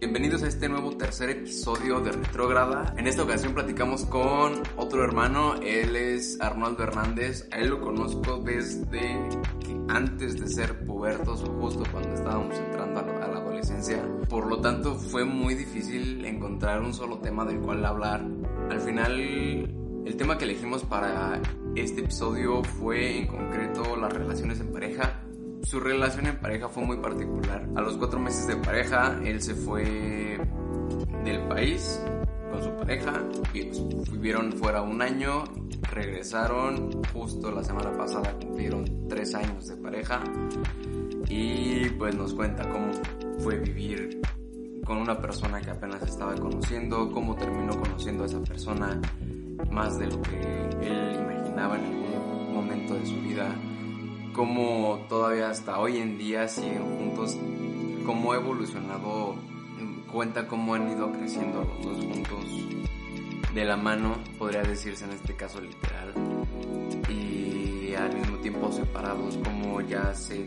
Bienvenidos a este nuevo tercer episodio de Retrógrada. En esta ocasión platicamos con otro hermano, él es Arnoldo Hernández. A él lo conozco desde que antes de ser pubertos justo cuando estábamos entrando a la adolescencia. Por lo tanto, fue muy difícil encontrar un solo tema del cual hablar. Al final, el tema que elegimos para este episodio fue en concreto las relaciones en pareja. Su relación en pareja fue muy particular. A los cuatro meses de pareja, él se fue del país con su pareja, y vivieron fuera un año, regresaron, justo la semana pasada cumplieron tres años de pareja y pues nos cuenta cómo fue vivir con una persona que apenas estaba conociendo, cómo terminó conociendo a esa persona más de lo que él imaginaba en algún momento de su vida, cómo todavía hasta hoy en día siguen juntos, cómo ha evolucionado, cuenta cómo han ido creciendo los dos juntos de la mano, podría decirse en este caso literal, y al mismo tiempo separados, cómo ya se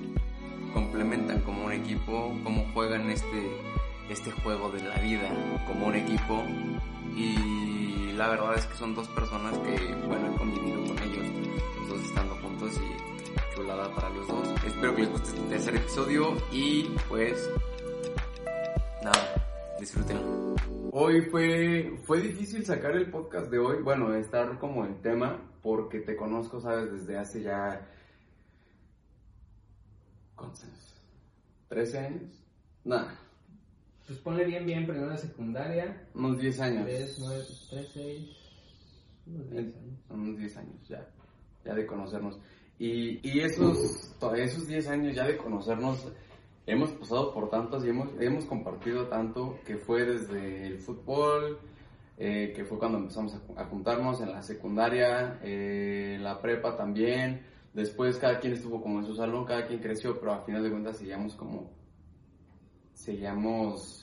complementan como un equipo, cómo juegan este, este juego de la vida como un equipo y la verdad es que son dos personas que, bueno, he convivido con ellos, los dos estando juntos y chulada para los dos. Espero que les guste este tercer episodio y pues nada, disfrútenlo. Hoy fue, fue difícil sacar el podcast de hoy, bueno, estar como el tema, porque te conozco, sabes, desde hace ya... ¿Cuántos años? ¿13 años? Nada. Pues ponle bien, bien, primero de secundaria. Unos 10 años. 3, 9, 3, 6. Unos 10 años. unos 10 años ya, ya de conocernos. Y, y esos, esos 10 años ya de conocernos, hemos pasado por tantos y hemos, hemos compartido tanto que fue desde el fútbol, eh, que fue cuando empezamos a, a juntarnos en la secundaria, eh, la prepa también. Después cada quien estuvo como en su salón, cada quien creció, pero a final de cuentas seguíamos como, seguíamos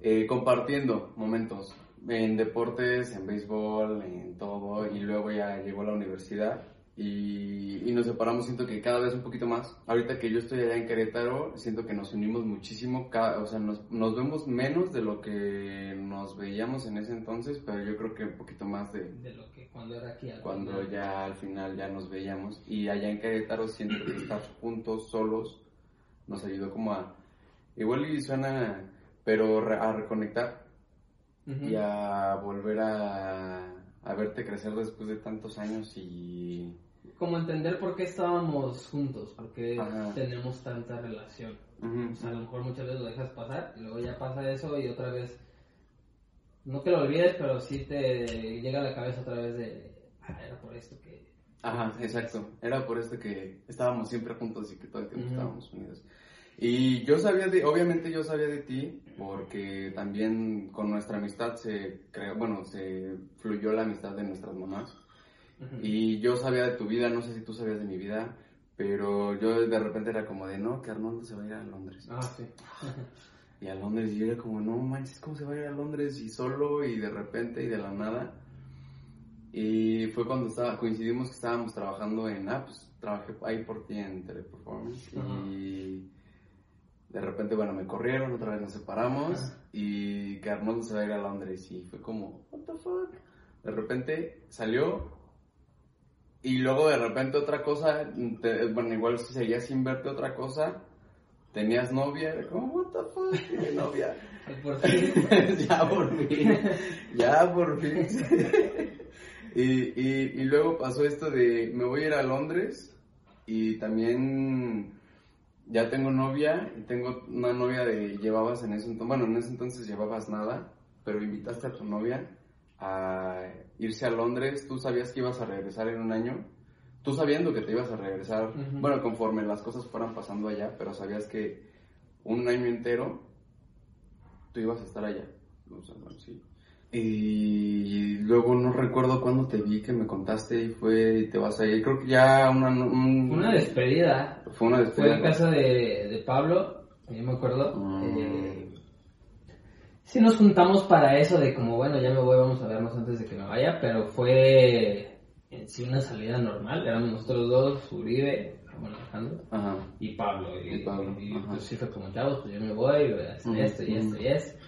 eh, compartiendo momentos en deportes, en béisbol, en todo, y luego ya llegó la universidad y, y nos separamos, siento que cada vez un poquito más. Ahorita que yo estoy allá en Querétaro, siento que nos unimos muchísimo, cada- o sea, nos, nos vemos menos de lo que nos veíamos en ese entonces, pero yo creo que un poquito más de De lo que cuando era aquí. al cuando final. ya al final ya nos veíamos. Y allá en Querétaro siento que estar juntos, solos, nos ayudó como a, igual y suena, pero re- a reconectar Ujú. y a volver a, a verte crecer después de tantos años y... Como entender por qué estábamos juntos, por qué Ajá. tenemos tanta relación. Ujú, O sea, a lo mejor muchas veces lo dejas pasar y luego ya pasa eso y otra vez, no que lo olvides, pero sí te llega a la cabeza otra vez de, ah, era por esto que... Ajá, exacto. Era por esto que estábamos siempre juntos y que todo el tiempo Ujú. estábamos unidos. Y yo sabía de, obviamente yo sabía de ti, porque también con nuestra amistad se creó, bueno, se fluyó la amistad de nuestras mamás. Y yo sabía de tu vida, no sé si tú sabías de mi vida, pero yo de repente era como de, no, que Arnoldo se va a ir a Londres. Ah, sí. Y a Londres, y yo era como, no manches, ¿cómo se va a ir a Londres? Y solo, y de repente, y de la nada. Y fue cuando estaba, coincidimos que estábamos trabajando en, ah, pues trabajé ahí por ti en Teleperformance. Y de repente, bueno, me corrieron, otra vez nos separamos. Ajá. Y que Arnoldo se va a ir a Londres. Y fue como, what the fuck. De repente salió. Y luego de repente otra cosa, te- bueno, igual si seguías sin verte otra cosa, tenías novia, era como, what the fuck, ¿Qué novia. Por fin, ya por fin, ya por fin. y, y, y luego pasó esto de, me voy a ir a Londres y también ya tengo novia, y tengo una novia de, llevabas en ese entonces, bueno, en ese entonces llevabas nada, pero invitaste a tu novia a irse a Londres, tú sabías que ibas a regresar en un año, tú sabiendo que te ibas a regresar, bueno, conforme las cosas fueran pasando allá, pero sabías que un año entero tú ibas a estar allá. O sea, bueno, sí. Y luego no recuerdo cuándo te vi que me contaste y fue y te vas a ir. Creo que ya una... una despedida. Fue una despedida. Fue en casa de, de Pablo, yo me acuerdo. Ah. Eh, sí nos juntamos para eso de como, bueno, ya me voy, vamos a vernos antes de que me vaya, pero fue en sí una salida normal. Éramos nosotros dos, Uribe, Alejandro y Pablo. Y, pues sí fue como, chavos, pues yo me voy, a hacer esto y esto y esto.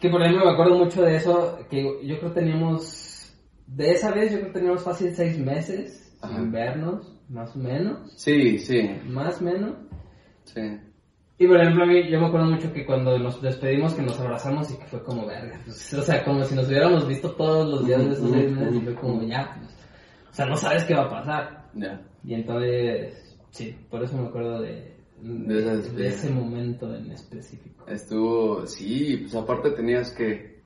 Que por ejemplo me acuerdo mucho de eso, que yo creo teníamos, de esa vez yo creo teníamos fácil seis meses sin vernos, más o menos. Sí, sí. Más o menos. Sí. Y por ejemplo a mí, yo me acuerdo mucho que cuando nos despedimos que nos abrazamos y que fue como verga, pues, o sea, como si nos hubiéramos visto todos los días de esos seis meses y fue como ya, pues, o sea, no sabes qué va a pasar. Ya. Y entonces, sí, por eso me acuerdo de, de, ese momento en específico. Estuvo, sí, pues aparte tenías que,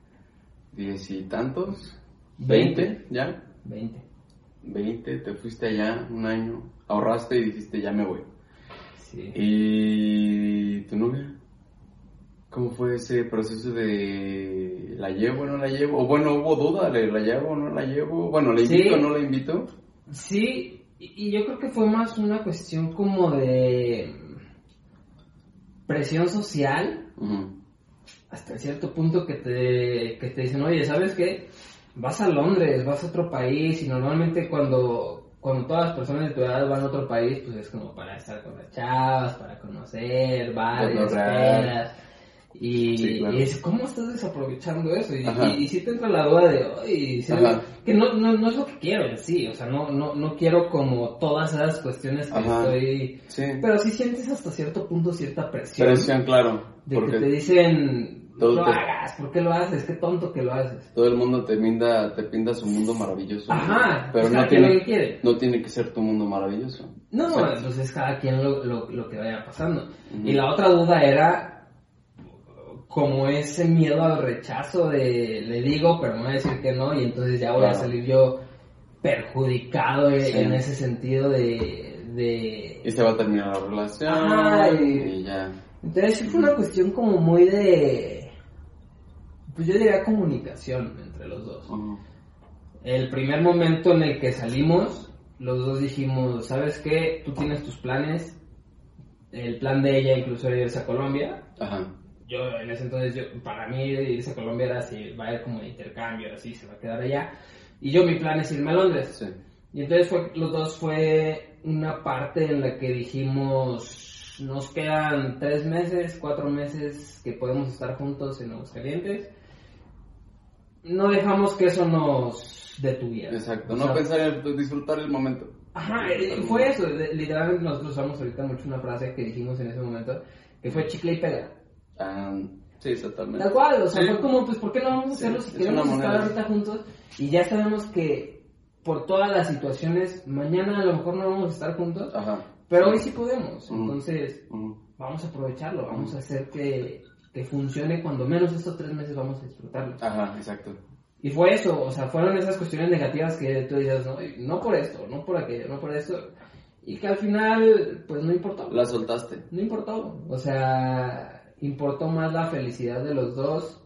diez y tantos, veinte, ¿ya? Veinte. Veinte, te fuiste allá un año, ahorraste y dijiste ya me voy. Sí. ¿Y tu novia? ¿Cómo fue ese proceso de la llevo o no la llevo? O bueno, hubo duda de la llevo o no la llevo. Bueno, ¿la invito o no la invito? Sí, y yo creo que fue más una cuestión como de presión social hasta cierto punto que te, que te dicen, oye, ¿sabes qué? Vas a Londres, vas a otro país y normalmente cuando, cuando todas las personas de tu edad van a otro país, pues es como para estar con las chavas, para conocer, varias, esperas. Y, es, ¿cómo estás desaprovechando eso? Y, si te entra la duda de, oye, que no, no, no, es lo que quiero en sí, o sea, no, no, no quiero como todas esas cuestiones que estoy... Pero sí sientes hasta cierto punto cierta presión. Presión, claro. De que te dicen, no lo hagas, ¿por qué lo haces? Qué tonto que lo haces. Todo el mundo te pinta, te pinta su mundo maravilloso. Ajá, pero no tiene, que no tiene que ser tu mundo maravilloso. No, entonces cada quien lo, lo, lo que vaya pasando. Y la otra duda era como ese miedo al rechazo de le digo, pero me voy a decir que no, y entonces ya voy a salir yo perjudicado en ese sentido de, de... Y se va a terminar la relación y, ya. Entonces sí fue una cuestión como muy de... Pues yo diría comunicación entre los dos. El primer momento en el que salimos, los dos dijimos, ¿sabes qué? Tú tienes tus planes. El plan de ella incluso era irse a Colombia. Ajá yo en ese entonces, yo, para mí irse a Colombia era así, va a ir como de intercambio, así, se va a quedar allá. Y yo mi plan es irme a Londres. Y entonces fue, los dos fue una parte en la que dijimos, nos quedan tres meses, cuatro meses que podemos estar juntos en Calientes No dejamos que eso nos detuviera. Exacto, no pensar en disfrutar el momento. Ajá, eh, fue eso, literalmente nosotros usamos ahorita mucho una frase que dijimos en ese momento, que fue chicle y pega. Ah, sí, exactamente. Tal cual, o sea, fue como, pues, ¿por qué no vamos a hacerlo si queremos estar ahorita juntos? Y ya sabemos que por todas las situaciones, mañana a lo mejor no vamos a estar juntos, pero hoy sí podemos. Entonces, vamos a aprovecharlo, vamos a hacer que, que funcione cuando menos estos tres meses vamos a disfrutarlo. Ajá, exacto. Y fue eso, o sea, fueron esas cuestiones negativas que tú dices, no, no por esto, no por aquello, no por esto. Y que al final, pues no importó. La soltaste. No importó. O sea, importó más la felicidad de los dos,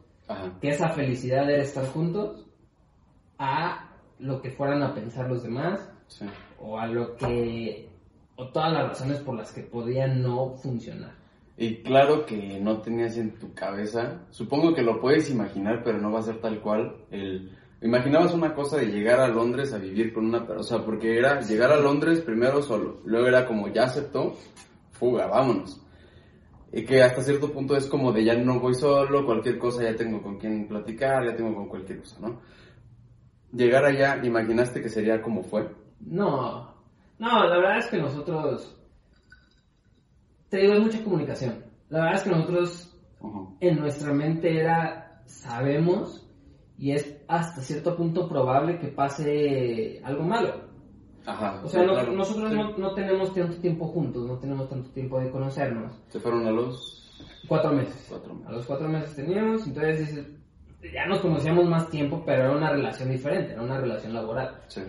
que esa felicidad era estar juntos, a lo que fueran a pensar los demás, o a lo que, o todas las razones por las que podían no funcionar. Y claro que no tenías en tu cabeza, supongo que lo puedes imaginar, pero no va a ser tal cual el... Imaginabas una cosa de llegar a Londres a vivir con una persona, porque era llegar a Londres primero solo, luego era como ya aceptó, fuga, vámonos. Y que hasta cierto punto es como de ya no voy solo, cualquier cosa ya tengo con quien platicar, ya tengo con cualquier cosa, ¿no? Llegar allá, ¿imaginaste que sería como fue? No, no, la verdad es que nosotros, te digo, es mucha comunicación. La verdad es que nosotros en nuestra mente era, sabemos y es hasta cierto punto probable que pase algo malo. Ajá, o sea, nosotros no, tenemos tanto tiempo juntos, no tenemos tanto tiempo de conocernos. ¿Se fueron a los...? Cuatro meses. A los cuatro meses teníamos, entonces ya nos conocíamos más tiempo, pero era una relación diferente, era una relación laboral. Sí.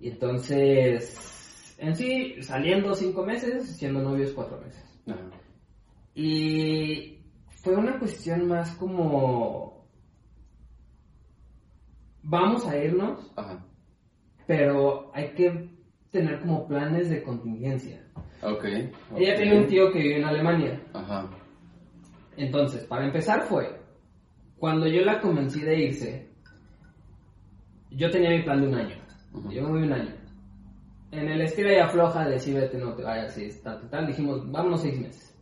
Y entonces. En sí, saliendo cinco meses, siendo novios cuatro meses. Ajá. Y fue una cuestión más como... Vamos a irnos, Ajá. pero hay que tener como planes de contingencia. Ok. Ella tiene un tío que vive en Alemania. Ajá. Entonces, para empezar fue, cuando yo la convencí de irse, yo tenía mi plan de un año. Ujú. Yo me voy un año. En el estira y afloja de sí, vete, no te vayas, sí, tal, tal, dijimos, vámonos seis meses.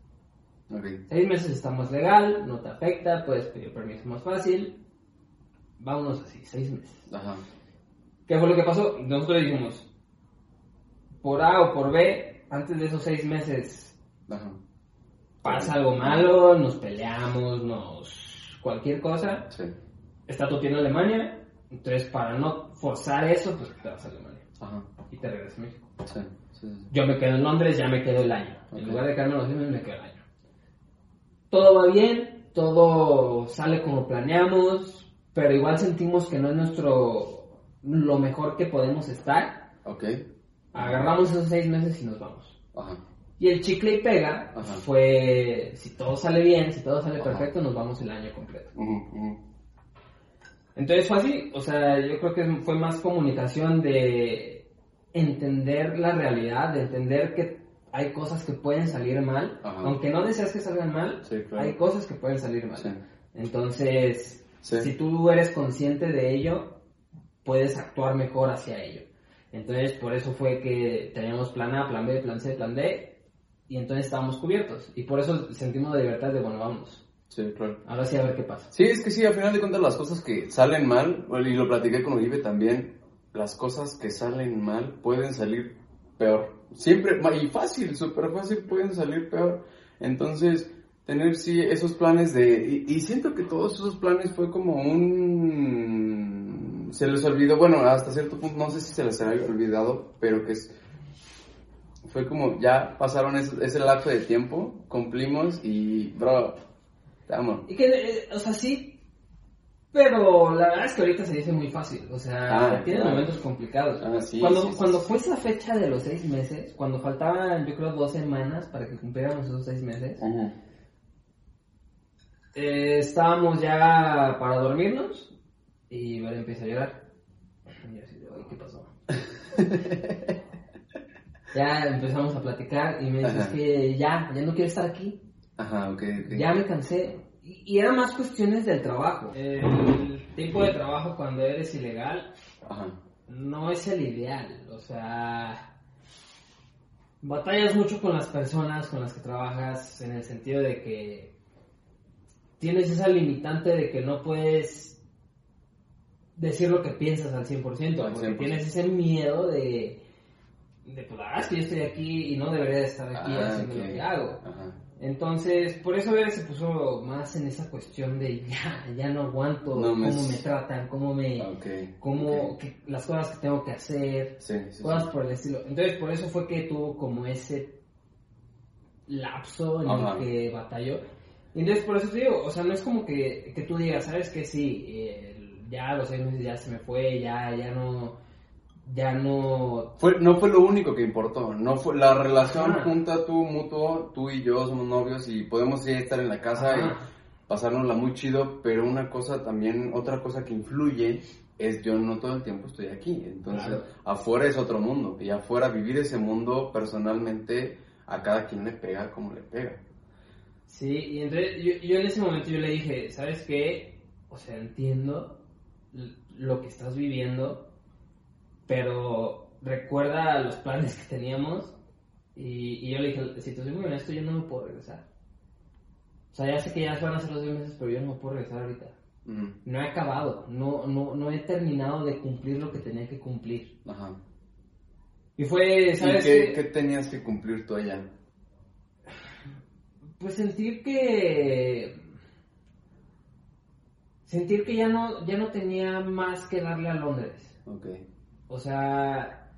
Ok. Seis meses está más legal, no te afecta, puedes pedir permiso más fácil. Vámonos así, seis meses. Ajá. ¿Qué fue lo que pasó? Nosotros dijimos, por A o por B, antes de esos seis meses Ajá. pasa algo malo, nos peleamos, nos... cualquier cosa. Sí. Está tu en Alemania, entonces para no forzar eso, pues te vas a Alemania Ajá. y te regresas a México. Sí. Sí. sí. Yo me quedo en Londres, ya me quedo el año. Ok. En lugar de quedarme los meses, me quedo el año. Todo va bien, todo sale como planeamos, pero igual sentimos que no es nuestro lo mejor que podemos estar. Ok. Agarramos esos seis meses y nos vamos. Ajá. Y el chicle y pega Ajá. fue, si todo sale bien, si todo sale Ajá. perfecto, nos vamos el año completo. Entonces fue así, o sea, yo creo que fue más comunicación de entender la realidad, de entender que hay cosas que pueden salir mal, Ajá. aunque no deseas que salgan mal, Sí, claro. hay cosas que pueden salir mal. Sí. Entonces, Sí. si tú eres consciente de ello, puedes actuar mejor hacia ello. Entonces, por eso fue que teníamos plan A, plan B, plan C, plan D, y entonces estábamos cubiertos. Y por eso sentimos la libertad de, bueno, vamos, Sí, claro. ahora sí a ver qué pasa. Sí, es que sí, al final de cuentas las cosas que salen mal, y lo platiqué con Uribe también, las cosas que salen mal pueden salir peor. Siempre, y fácil, súper fácil, pueden salir peor. Entonces, tener sí esos planes de... Y, y siento que todos esos planes fue como un... Se les olvidó, bueno, hasta cierto punto, no sé si se les había olvidado, pero que es... Fue como, ya pasaron ese, ese lapso de tiempo, cumplimos y, bro, te amo. Y que, eh, o sea, sí, pero la verdad es que ahorita se dice muy fácil, o sea, Ah, tiene claro. momentos complicados. Ah, sí, cuando sí, sí, cuando fue esa fecha de los seis meses, cuando faltaban, yo creo, dos semanas para que cumpliéramos esos seis meses, Ujú. eh, estábamos ya para dormirnos y Vera empieza a llorar. Y yo así de, "Ay, ¿qué pasó? ya empezamos a platicar y me dice, Ajá. es que ya, ya no quiero estar aquí. Ajá, ok, ok. Ya me cansé. Y, y eran más cuestiones del trabajo. El tipo de trabajo cuando eres ilegal Ajá. no es el ideal. O sea, batallas mucho con las personas con las que trabajas en el sentido de que tienes esa limitante de que no puedes decir lo que piensas al 100%, Al porque 100%. tienes ese miedo de, de pues verdad es que yo estoy aquí y no debería de estar aquí Ah, haciendo ok. lo que hago. Ajá. Entonces, por eso Vera se puso más en esa cuestión de ya, ya no aguanto No me- cómo me tratan, cómo me, Ok. cómo, ok. que- las cosas que tengo que hacer, Sí, sí, cosas sí. por el estilo. Entonces, por eso fue que tuvo como ese lapso en Ajá. el que batalló. Y entonces, por eso te digo, o sea, no es como que, que tú digas, ¿sabes qué? Sí, eh, ya a los seis meses ya se me fue, ya, ya no, ya no Fue, no fue lo único que importó, no fue la relación Ajá. junta tú, mutuo, tú y yo somos novios y podemos ya estar en la casa Ajá. y pasárnosla muy chido, pero una cosa también, otra cosa que influye es yo no todo el tiempo estoy aquí, entonces Claro. afuera es otro mundo y afuera vivir ese mundo personalmente a cada quien le pega como le pega. Sí, y entonces yo, yo en ese momento yo le dije, ¿sabes qué? O sea, entiendo lo que estás viviendo, pero recuerda los planes que teníamos. Y, y yo le dije, si te soy muy honesto, yo no me puedo regresar. O sea, ya sé que ya van a ser los 10 meses, pero yo no me puedo regresar ahorita. Ujú. No he acabado, no, no, no he terminado de cumplir lo que tenía que cumplir. Ajá. Y fue, ¿Y ¿sabes qué? qué tenías que cumplir tú allá? Pues sentir que sentir que ya no ya no tenía más que darle a Londres. Ok. O sea,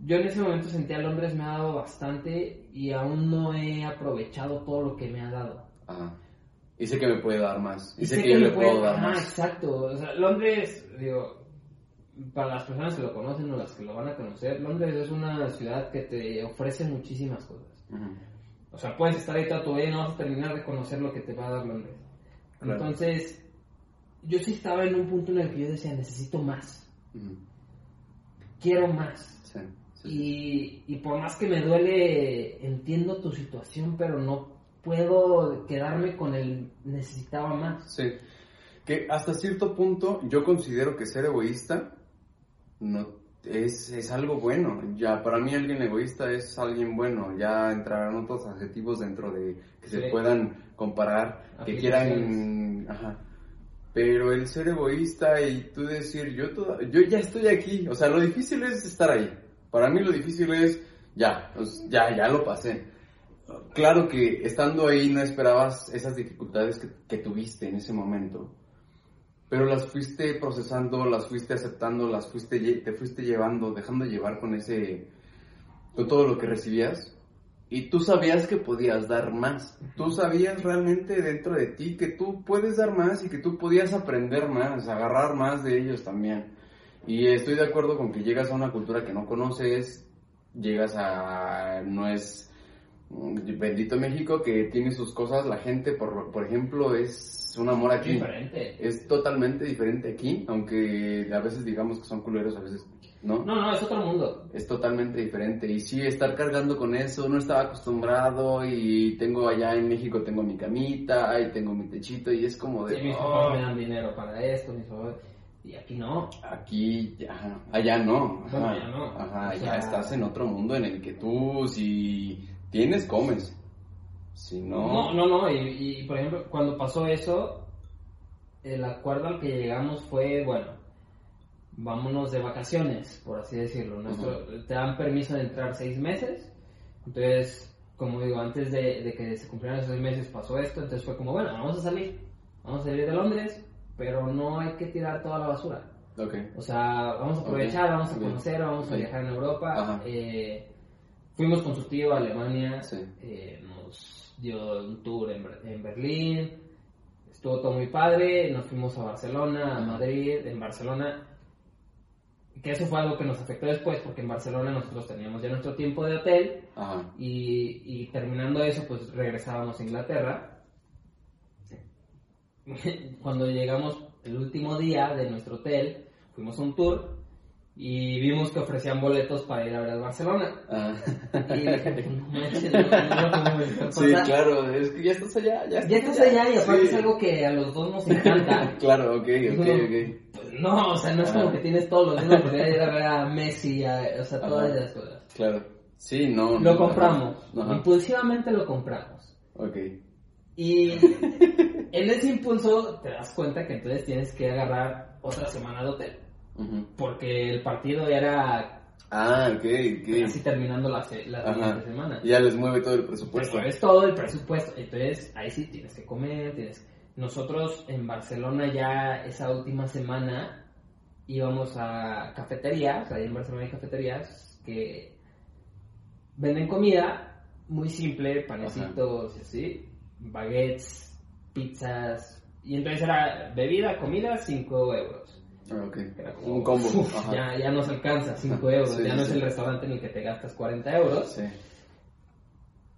yo en ese momento sentía a Londres me ha dado bastante y aún no he aprovechado todo lo que me ha dado. Ajá. Y sé que me puede dar más. Y, sé, sé que, yo me le puedo puede- dar Ajá, más. exacto. O sea, Londres, digo, para las personas que lo conocen o las que lo van a conocer, Londres es una ciudad que te ofrece muchísimas cosas. O sea, puedes estar ahí toda tu vida y no vas a terminar de conocer lo que te va a dar Londres. Entonces, yo sí estaba en un punto en el que yo decía, necesito más. Quiero más. Y, y por más que me duele, entiendo tu situación, pero no puedo quedarme con el necesitaba más. Sí. Que hasta cierto punto yo considero que ser egoísta no es, es, algo bueno. Ya para mí alguien egoísta es alguien bueno. Ya entrarán otros adjetivos dentro de que se puedan comparar, que quieran, ajá. Pero el ser egoísta y tú decir, yo, yo ya estoy aquí. O sea, lo difícil es estar ahí. Para mí lo difícil es, ya, pues, ya, ya lo pasé. Claro que estando ahí no esperabas esas dificultades que, que tuviste en ese momento pero las fuiste procesando, las fuiste aceptando, las fuiste, te fuiste llevando, dejando llevar con ese, con todo lo que recibías. Y tú sabías que podías dar más. Tú sabías realmente dentro de ti que tú puedes dar más y que tú podías aprender más, agarrar más de ellos también. Y estoy de acuerdo con que llegas a una cultura que no conoces, llegas a... no es bendito México que tiene sus cosas, la gente, por, por ejemplo, es un amor aquí. Diferente. Es totalmente diferente aquí, aunque a veces digamos que son culeros, a veces no. No, no, es otro mundo. Es totalmente diferente. Y sí, estar cargando con eso, no estaba acostumbrado y tengo allá en México, tengo mi camita y tengo mi techito y es como de... Sí, mis papás me dan dinero para esto, mis papás... Y aquí no. Aquí, allá no. Ajá, allá no. Ajá, ya estás en otro mundo en el que tú, si Tienes, comes. Si no... No, no, no. Y, por ejemplo, cuando pasó eso, el acuerdo al que llegamos fue, bueno, vámonos de vacaciones, por así decirlo. Nuestro, Te dan permiso de entrar seis meses. Entonces, como digo, antes de, que se cumplieran esos seis meses pasó esto. Entonces fue como, bueno, vamos a salir. Vamos a salir de Londres, pero no hay que tirar toda la basura. Okay. O sea, vamos a aprovechar, vamos a conocer, vamos a viajar en Europa. Eh, Fuimos con su tío a Alemania, eh, nos dio un tour en, Berlín, estuvo todo muy padre, nos fuimos a Barcelona, a Madrid, en Barcelona, que eso fue algo que nos afectó después, porque en Barcelona nosotros teníamos ya nuestro tiempo de hotel, y, y, terminando eso, pues regresábamos a Inglaterra. Cuando llegamos el último día de nuestro hotel, fuimos a un tour, y vimos que ofrecían boletos para ir a ver a Barcelona. Ah. Y dije, no Sí, claro, es que ya estás allá. Ya estás, ya estás allá, y aparte es algo que a los dos nos encanta. claro, ok, ok, ok. Pues no, o sea, no es como que tienes todos los días la oportunidad de ir a ver a Messi, o sea, todas esas cosas. Claro, sí, no. Lo compramos, impulsivamente lo compramos. Ok. Y en ese impulso te das cuenta que entonces tienes que agarrar otra semana de hotel porque el partido era Ah, ok, ok. Así terminando la, la semana. Ya les mueve todo el presupuesto. es todo el presupuesto. Entonces, ahí sí tienes que comer. Tienes... Nosotros en Barcelona ya esa última semana íbamos a cafeterías. Ahí en Barcelona hay cafeterías que venden comida muy simple, panecitos, así, baguettes, pizzas. Y entonces era bebida, comida, 5 euros. Ah, un combo. ya, ya no se alcanza 5 euros, ya no es el restaurante en el que te gastas 40 euros.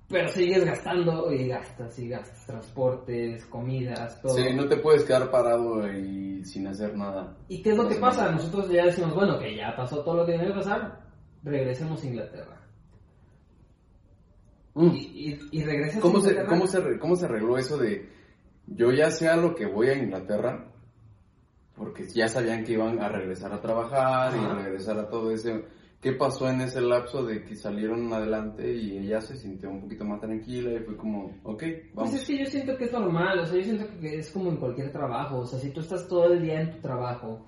Pero sigues gastando y gastas y gastas transportes, comidas, todo. Sí, no te puedes quedar parado y sin hacer nada. ¿Y qué es lo que pasa? Nosotros ya decimos, bueno, que ya pasó todo lo que tenía que pasar, regresemos a Inglaterra. Mm. Y, y, regresas ¿Cómo, a Inglaterra? Se, ¿cómo, se, ¿Cómo se arregló eso de yo ya sé a lo que voy a Inglaterra? Porque ya sabían que iban a regresar a trabajar y regresar a todo ese... ¿Qué pasó en ese lapso de que salieron adelante y ella se sintió un poquito más tranquila y fue como, ok, vamos? Pues es que yo siento que es normal, o sea, yo siento que es como en cualquier trabajo, o sea, si tú estás todo el día en tu trabajo,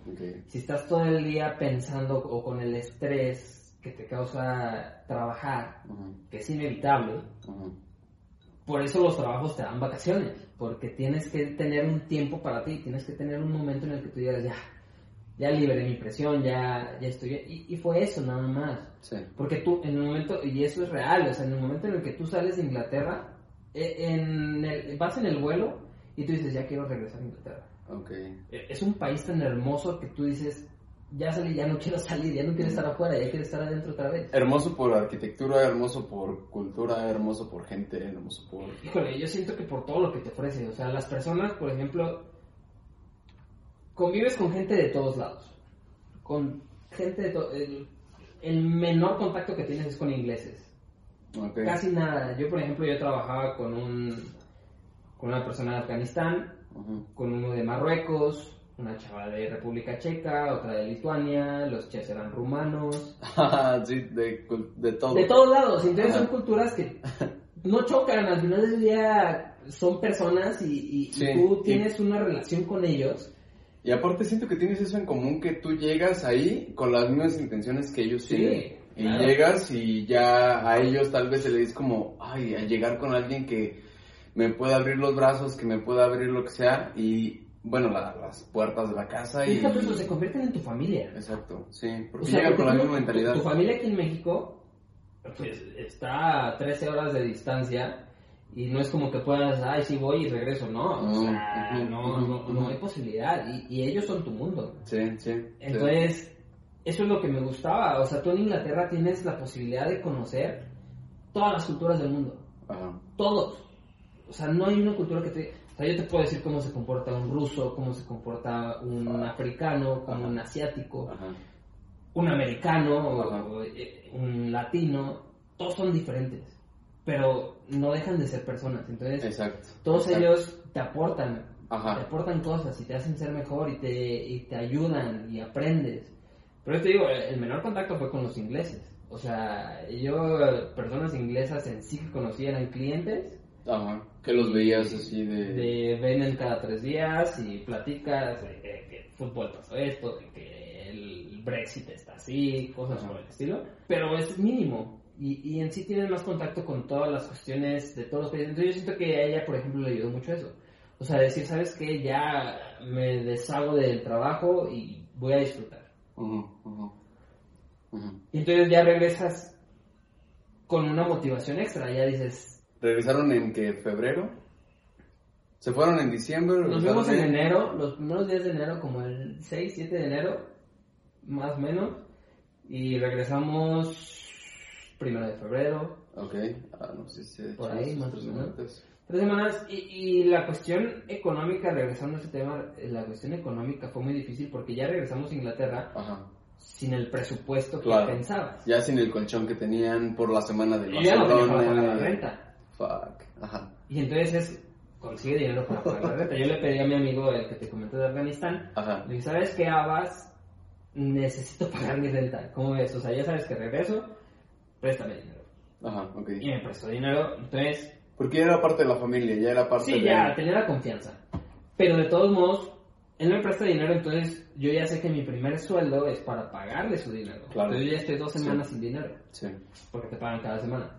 si estás todo el día pensando o con el estrés que te causa trabajar, que es inevitable, por eso los trabajos te dan vacaciones, porque tienes que tener un tiempo para ti, tienes que tener un momento en el que tú digas, ya, ya liberé mi presión, ya, ya estoy... Y, y fue eso nada más. Porque tú, en el momento, y eso es real, o sea, en el momento en el que tú sales de Inglaterra, e, en el, vas en el vuelo y tú dices, ya quiero regresar a Inglaterra. Okay. E, es un país tan hermoso que tú dices, ya salí, ya no quiero salir, ya no quiero estar afuera, ya quiero estar adentro otra vez. Hermoso por arquitectura, hermoso por cultura, hermoso por gente, hermoso por... Híjole, yo siento que por todo lo que te ofrece, o sea, las personas, por ejemplo, convives con gente de todos lados, con gente de todo, el, el menor contacto que tienes es con ingleses, Ok. casi nada. Yo, por ejemplo, yo trabajaba con un, con una persona de Afganistán, con uno de Marruecos, una chava de República Checa, otra de Lituania, los chefs eran rumanos, sí, de, de todo. de todos lados. Entonces Ajá. son culturas que no chocan, al final del día son personas y, y- y Sí, tú y- tienes una relación con ellos. Y aparte siento que tienes eso en común, que tú llegas ahí con las mismas intenciones que ellos Sí, tienen. Y claro. llegas y ya a ellos tal vez se les dice como, ay, a llegar con alguien que me pueda abrir los brazos, que me pueda abrir lo que sea, y bueno, la- las puertas de la casa y... Fíjate, eso se convierten en tu familia. Exacto, sí, porque O sea, llegan con la misma mentalidad. Tu, tu familia aquí en México, pues está a 13 horas de distancia y no es como que puedas, ay, sí voy y regreso. No, o No, sea, ujú, no, no, no hay posibilidad y, y ellos son tu mundo. Sí, sí. sí. Entonces, eso es lo que me gustaba. O sea, tú en Inglaterra tienes la posibilidad de conocer todas las culturas del mundo. Ajá. Todos. O sea, no hay una cultura que te... O sea, yo te puedo decir cómo se comporta un ruso, cómo se comporta un africano, como Ajá. un asiático, Ajá. un americano, o- eh, un latino. Todos son diferentes. Pero no dejan de ser personas. Entonces, Exacto. todos exacto. ellos te aportan te aportan cosas y te hacen ser mejor y te, y te ayudan y aprendes. Pero yo te digo, el menor contacto fue con los ingleses. O sea, yo, personas inglesas en sí que conocí eran clientes, Ajá. Que los veías así de... de vienen cada tres días y platicas de que, que el fútbol pasó esto, de que el Brexit está así, cosas Ajá. por el estilo. Pero es mínimo. Y, y en sí tienes más contacto con todas las cuestiones de todos los países. Entonces yo siento que a ella, por ejemplo, le ayudó mucho eso. O sea, decir, ¿sabes qué? Ya me deshago del trabajo y voy a disfrutar. Ujú, ujú. Ujú. Y entonces ya regresas con una motivación extra. Ya dices, ¿Regresaron en qué? ¿Febrero? ¿Se fueron en diciembre? nos ¿Regresaron vemos en enero, los primeros días de enero, como el 6, 7 de enero, más o menos. Y regresamos primero de febrero, Ok. Ah, no sé si... Por ahí, más o tres menos. Tres semanas y, y la cuestión económica, regresando a ese tema, la cuestión económica fue muy difícil porque ya regresamos a Inglaterra Ajá. sin el presupuesto que Claro. pensabas. Ya sin el colchón que tenían por la semana del Y ya no la Barcelona. renta. Fuck. Ajá. Y entonces es, consigue dinero para pagar la renta. Yo le pedí a mi amigo, el que te comenté de Afganistán, Ajá. le dije, ¿sabes qué, Abbas? Necesito pagar mi renta. ¿Cómo ves? O sea, ya sabes que regreso, préstame dinero. Ajá, ok. Y me prestó dinero, entonces Porque ya era parte de la familia, ya era parte Sí, de... ya, tenía la confianza. Pero de todos modos, él me presta dinero, entonces yo ya sé que mi primer sueldo es para pagarle su dinero. Claro. Entonces yo ya estoy dos Sí. semanas sin dinero, Sí. porque te pagan cada semana.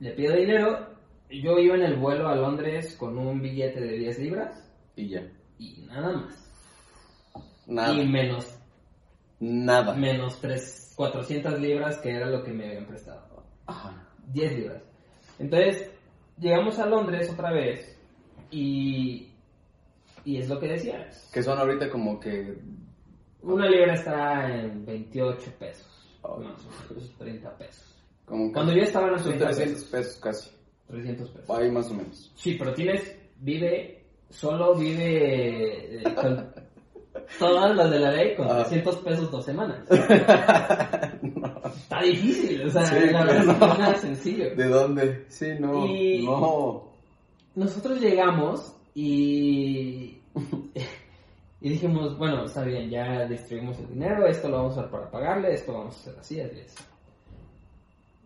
Le pido dinero, yo iba en el vuelo a Londres con un billete de 10 libras Y ya. y nada más. Nada. Y menos, Nada. menos 3, 400 libras que era lo que me habían prestado. Ajá. 10 libras. Entonces, llegamos a Londres otra vez y, y es lo que decías. Que son ahorita como que... Una libra está en 28 pesos. Más o menos, 30 pesos. Como Cuando yo estaba en los Son 30 300 pesos. pesos casi. 300 pesos. Ahí más o menos. Sí, pero tienes, vive, solo vive eh, con todas las de la ley con Ah. 300 pesos dos semanas. Está difícil, o sea, Sí, la verdad no es nada sencillo. ¿De dónde? Sí, no. Y- No. nosotros llegamos y, y dijimos, bueno, está bien, ya distribuimos el dinero, esto lo vamos a usar para pagarle, esto vamos a hacer así, así es.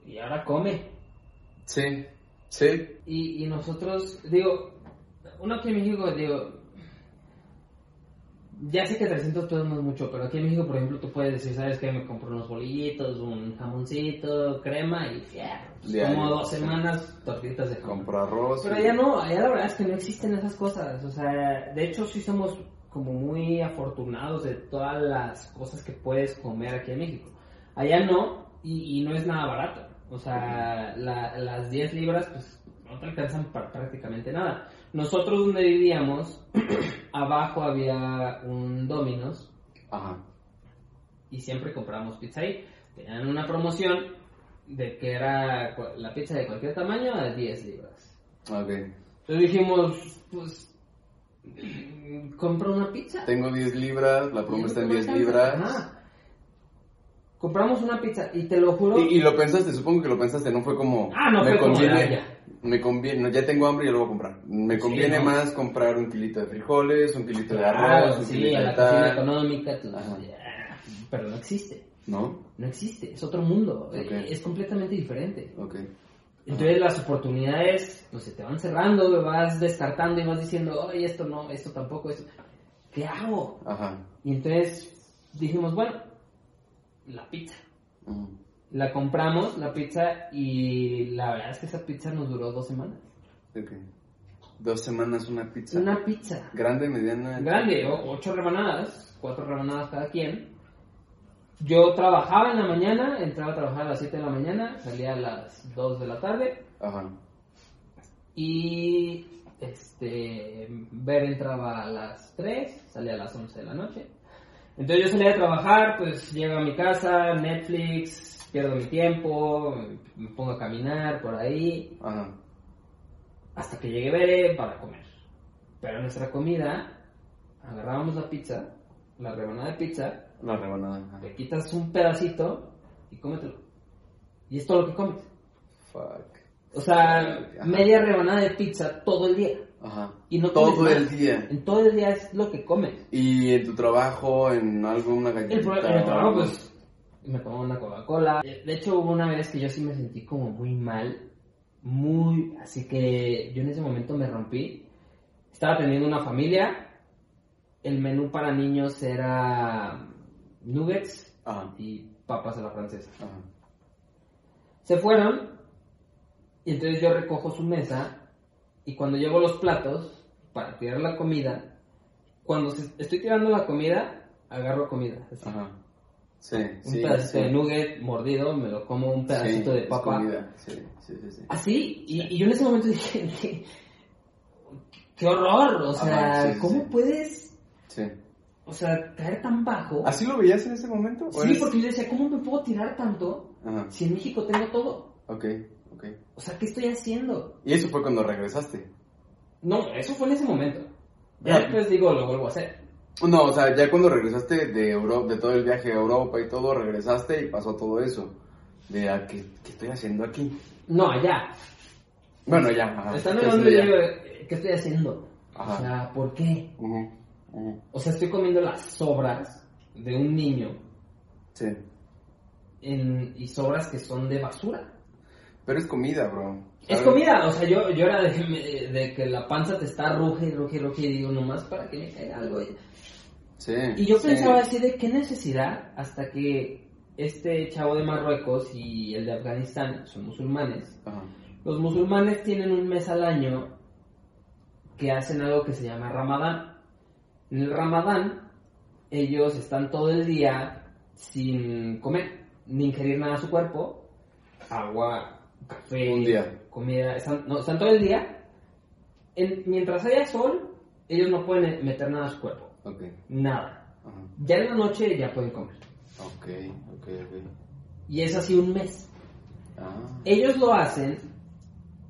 Y ahora come. Sí. Sí. Y, y nosotros, digo, uno aquí en México, digo, ya sé que 300 pesos no es mucho, pero aquí en México, por ejemplo, tú puedes decir, ¿sabes qué? Me compro unos bolillitos, un jamoncito, crema y fierro. Diario, Como dos sí. semanas, tortitas de jamón. Compro arroz. Pero y- allá no, allá la verdad es que no existen esas cosas. O sea, de hecho sí somos como muy afortunados de todas las cosas que puedes comer aquí en México. Allá no, y, y no es nada barato. O sea, la- las 10 libras pues no te alcanzan para prácticamente nada. Nosotros donde vivíamos, abajo había un Domino's Ajá. Y siempre compramos pizza ahí. Tenían una promoción de que era la pizza de cualquier tamaño a 10 libras. Ok. Entonces dijimos, pues, mm, compra una pizza. Tengo 10 libras, la promo está en 10 Ajá. Compramos una pizza y te lo juro. Y, y lo pensaste, supongo que lo pensaste, no fue como... Ah, no me fue como, conviene, "Ah, ya". Me conviene, ya tengo hambre y lo voy a comprar. Me conviene ¿no? más comprar un kilito de frijoles, un kilito de arroz, un sí, kilito a de la cocina tal. económica, tú- ya, pero no existe. ¿No? No existe, es otro mundo, eh, es completamente diferente. Ok. Entonces las oportunidades pues, se te van cerrando, vas descartando y vas diciendo, ay, esto no, esto tampoco, esto. ¿Qué hago? Ajá. Y entonces dijimos, bueno, la pizza. Ujú. La compramos, la pizza, y la verdad es que esa pizza nos duró dos semanas. Dos semanas una pizza. Una pizza Grande, mediana. grande, ocho rebanadas, cuatro rebanadas cada quien. Yo trabajaba en la mañana, entraba a trabajar a las 7 de la mañana, salía a las 2 de la tarde, Ajá. Y este Ver entraba a las 3, salía a las 11 de la noche. Entonces yo salía a trabajar, pues llego a mi casa, Netflix, pierdo mi tiempo, me pongo a caminar por ahí, hasta que llegue Bere para comer. Pero nuestra comida, agarrábamos la pizza, la rebanada de pizza, La rebanada. ajá. le quitas un pedacito y cómetelo. Y es todo lo que comes. Fuck. O sea, Ajá. media rebanada de pizza todo el día. Ajá. Y no comes Todo el más. día. En todo el día es lo que comes. Y en tu trabajo, en algo, una galletita. El, en el trabajo, pues, me tomaba una Coca-Cola. De hecho, hubo una vez que yo sí me sentí como muy mal. Muy... Así que yo en ese momento me rompí. Estaba teniendo una familia. El menú para niños era nuggets Ajá. y papas a la francesa. Ajá. Se fueron y entonces yo recojo su mesa y cuando llevo los platos para tirar la comida, cuando se- estoy tirando la comida, agarro comida. así. Ajá. Sí, Un sí. pedacito sí. de nugget mordido, me lo como un pedacito de papa. escondida. Sí, sí, sí. sí. Así, y, y yo en ese momento dije, qué, qué horror, o sea, Ajá, ¿cómo puedes, Sí. o sea, caer tan bajo? ¿Así lo veías en ese momento? ¿O Sí, eres- porque yo decía, ¿cómo me puedo tirar tanto Ajá. si en México tengo todo? Ok, ok. O sea, ¿qué estoy haciendo? Y eso fue cuando regresaste. No, eso fue en ese momento. Ya Ah. después digo, lo vuelvo a hacer. No, o sea, ya cuando regresaste de Europa, de todo el viaje a Europa y todo, regresaste y pasó todo eso. De a qué, qué estoy haciendo aquí. No, allá. Bueno, ya. ajá. Estando ¿Qué en Londres, hacía yo ya? digo, ¿qué estoy haciendo? Ajá. O sea, ¿por qué? O sea, estoy comiendo las sobras de un niño Sí. en- y sobras que son de basura. Pero es comida, bro. Es comida, o sea, yo, yo era de, de que la panza te está ruge y ruge y ruge y digo, nomás para que me caiga algo. Sí. Y yo sí. pensaba así de qué necesidad hasta que este chavo de Marruecos y el de Afganistán son musulmanes. Ajá. Los musulmanes tienen un mes al año que hacen algo que se llama Ramadán. En el Ramadán, ellos están todo el día sin comer, ni ingerir nada a su cuerpo, agua, café, Un día. comida, están, no, están todo el día. En- mientras haya sol, ellos no pueden meter nada a su cuerpo, Ok. nada. Ajá. Ya en la noche ya pueden comer. Ok, ok, ok. Y es así un mes. Ah. Ellos lo hacen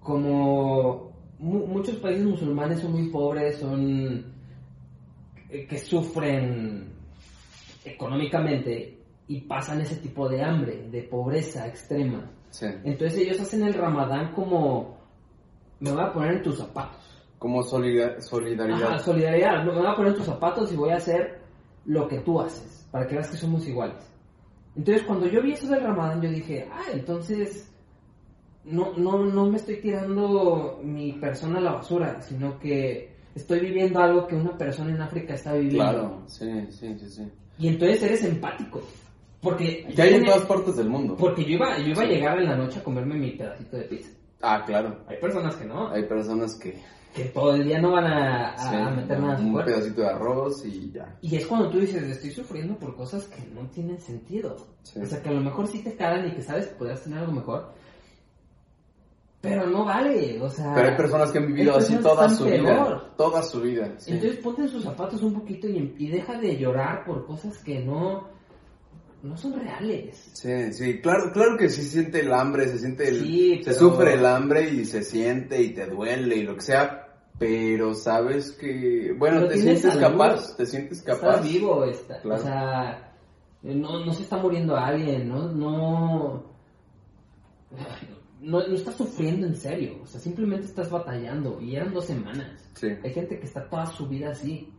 como mu- muchos países musulmanes son muy pobres, son eh, que sufren económicamente y pasan ese tipo de hambre, de pobreza extrema. Sí. Entonces ellos hacen el ramadán como me voy a poner en tus zapatos. Como solida- solidaridad. Ajá, solidaridad. Me voy a poner en tus zapatos y voy a hacer lo que tú haces, para que veas que somos iguales. Entonces, cuando yo vi eso del Ramadán, yo dije, ah, entonces no, no, no me estoy tirando mi persona a la basura, sino que estoy viviendo algo que una persona en África está viviendo. Claro, sí, sí, sí, sí. Y entonces eres empático. Porque, Que hay en todas partes del mundo. porque yo iba, yo iba a llegar en la noche a comerme mi pedacito de pizza. Ah, claro. Hay personas que no, Hay personas que... que todo el día no van a, a sí, meter nada a un pedacito de arroz y ya. Y es cuando tú dices, estoy sufriendo por cosas que no tienen sentido. Sí. O sea, que a lo mejor sí te cagan y que sabes que podrías tener algo mejor. Pero no vale, o sea... Pero hay personas que han vivido así toda su vida. Toda su vida. sí. Entonces ponte en sus zapatos un poquito y, y deja de llorar por cosas que no, no son reales. Sí, sí, claro, claro que sí se siente el hambre, se siente el, Sí, se pero- sufre el hambre y se siente y te duele y lo que sea, pero sabes que, bueno, Pero te sientes salud. capaz, te sientes capaz. Estás vivo, está, Claro. o sea, no, no se está muriendo alguien, no, no, no, no estás sufriendo en serio, o sea, simplemente estás batallando y eran dos semanas. Sí, Hay gente que está toda su vida así,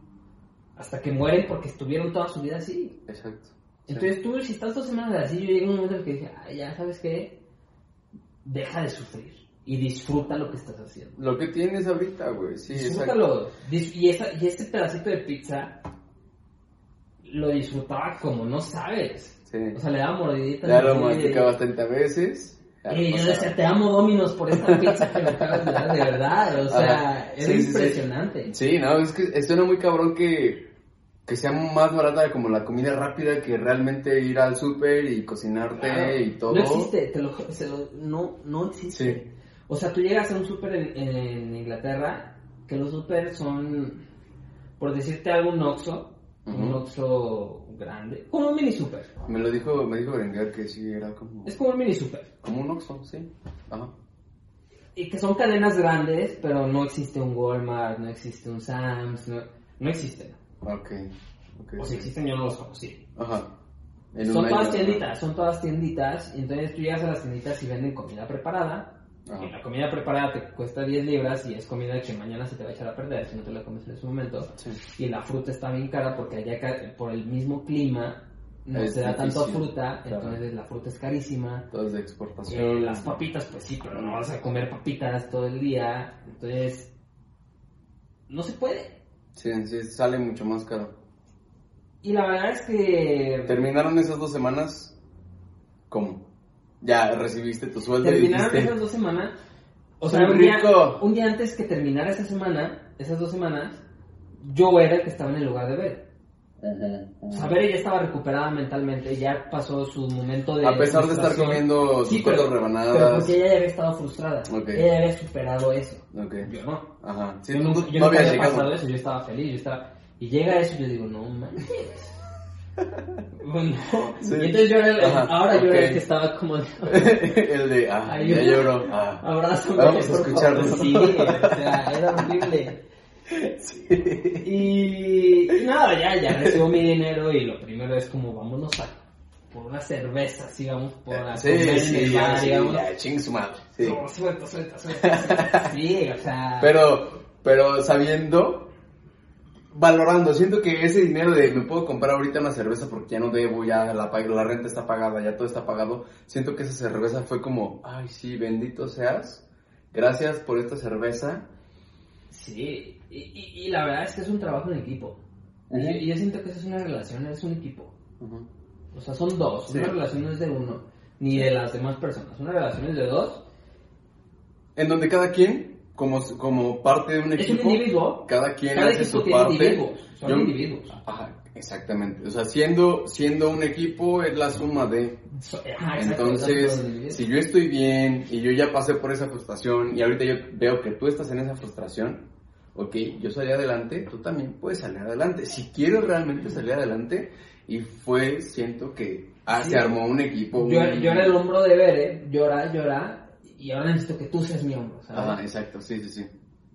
hasta que mueren porque estuvieron toda su vida así. exacto. Sí. Entonces tú, si estás dos semanas así, yo llegué a un momento en el que dije, "Ay, ya sabes qué, deja de sufrir y disfruta lo que estás haciendo. Lo que tienes ahorita, güey, sí. Disfrútalo. Dis- y, esa- y este pedacito de pizza lo disfrutaba como no sabes. Sí. O sea, le daba lo así, masticabas 30 veces. Y yo decía, te amo Dominos por esta pizza que me acabas de dar, de verdad. O sea, Ajá. es Sí, sí, sí. impresionante. Sí, no, es que suena muy cabrón que, que sea más barata como la comida rápida que realmente ir al súper y cocinarte Claro. y todo. No existe, te lo, ju- se lo- no, no existe. Sí. O sea, tú llegas a un súper en, en Inglaterra, que los súper son, por decirte algo, un Oxxo, un. Oxxo grande, como un mini súper. Me lo dijo, me dijo Berenguer que sí era como, Es como un mini súper. como un Oxxo, sí. Ajá. Y que son cadenas grandes, pero no existe un Walmart, no existe un Sam's, no, no existen. Ok. okay. O si existen, yo no los conocí. Ajá. En Son todas tienditas, son todas tienditas, y entonces tú llegas a las tienditas y venden comida preparada, y la comida preparada te cuesta 10 libras y es comida que mañana se te va a echar a perder si no te la comes en ese momento. Sí. Y la fruta está bien cara porque allá por el mismo clima no Es se da tanto fruta, claro. entonces la fruta es carísima. Todo es de Eh, exportación. las papitas, pues sí, pero no vas a comer papitas todo el día, entonces no se puede. Sí, sí, sale mucho más caro. Y la verdad es que ¿Terminaron esas dos semanas? ¿Cómo? Ya recibiste tu sueldo y terminaron dijiste... esas dos semanas. O sea, un día, rico. un día antes que terminara esa semana, esas dos semanas, yo era el que estaba en el lugar de ver. O ajá. sea, Bere ya estaba recuperada mentalmente, ya pasó su momento de. A pesar de estar comiendo Sí, sus pero, cuatro pero rebanadas. porque ella ya había estado frustrada. Ok. Ella ya había superado eso. Ok. Yo no. Ajá. Sí, yo tú nunca, no yo nunca habías había pasado eso, yo estaba feliz, yo estaba... Y llega eso y yo digo, no manches. Bueno, Sí. y entonces yo era el, Ajá, ahora yo era el que estaba como... el de, ah, Ayuda. ya lloro. Ah. Abrázame, Vamos a escucharlo. Sí, o sea, era horrible. Y, y nada, ya, ya recibo mi dinero y lo primero es como vámonos a por una cerveza, así vamos por a Sí, sí, ya, sí, ya, ching su madre. Sí. No, suelta, suelta, suelta, suelta. Sí, o sea. Pero, pero sabiendo, valorando, siento que ese dinero de me puedo comprar ahorita una cerveza porque ya no debo, ya la, la renta está pagada, ya todo está pagado, siento que esa cerveza fue como, ay sí, bendito seas, gracias por esta cerveza. Sí, y, y, y la verdad es que es un trabajo en equipo. Yo- y yo siento que eso es una relación, es un equipo. Ujú. O sea, son dos. Sí. Una relación no es de uno, ni de las demás personas. Una relación es de dos. En donde cada quien, como, como parte de un Es equipo, un individuo. cada quien Cada hace su tiene parte. individuos. Son Yo- individuos. Ajá, exactamente. O sea, siendo, siendo un equipo es la suma de... Ajá, Entonces, si yo estoy bien y yo ya pasé por esa frustración y ahorita yo veo que tú estás en esa frustración, ok, yo salí adelante, tú también puedes salir adelante. Si quiero realmente salir adelante, y fue, siento que ah, Sí. se armó un equipo. Yo, un- yo era el hombro de Bere, llora, llora, y ahora necesito que tú seas mi hombro, ¿sabes? Ajá, exacto, sí, sí, sí.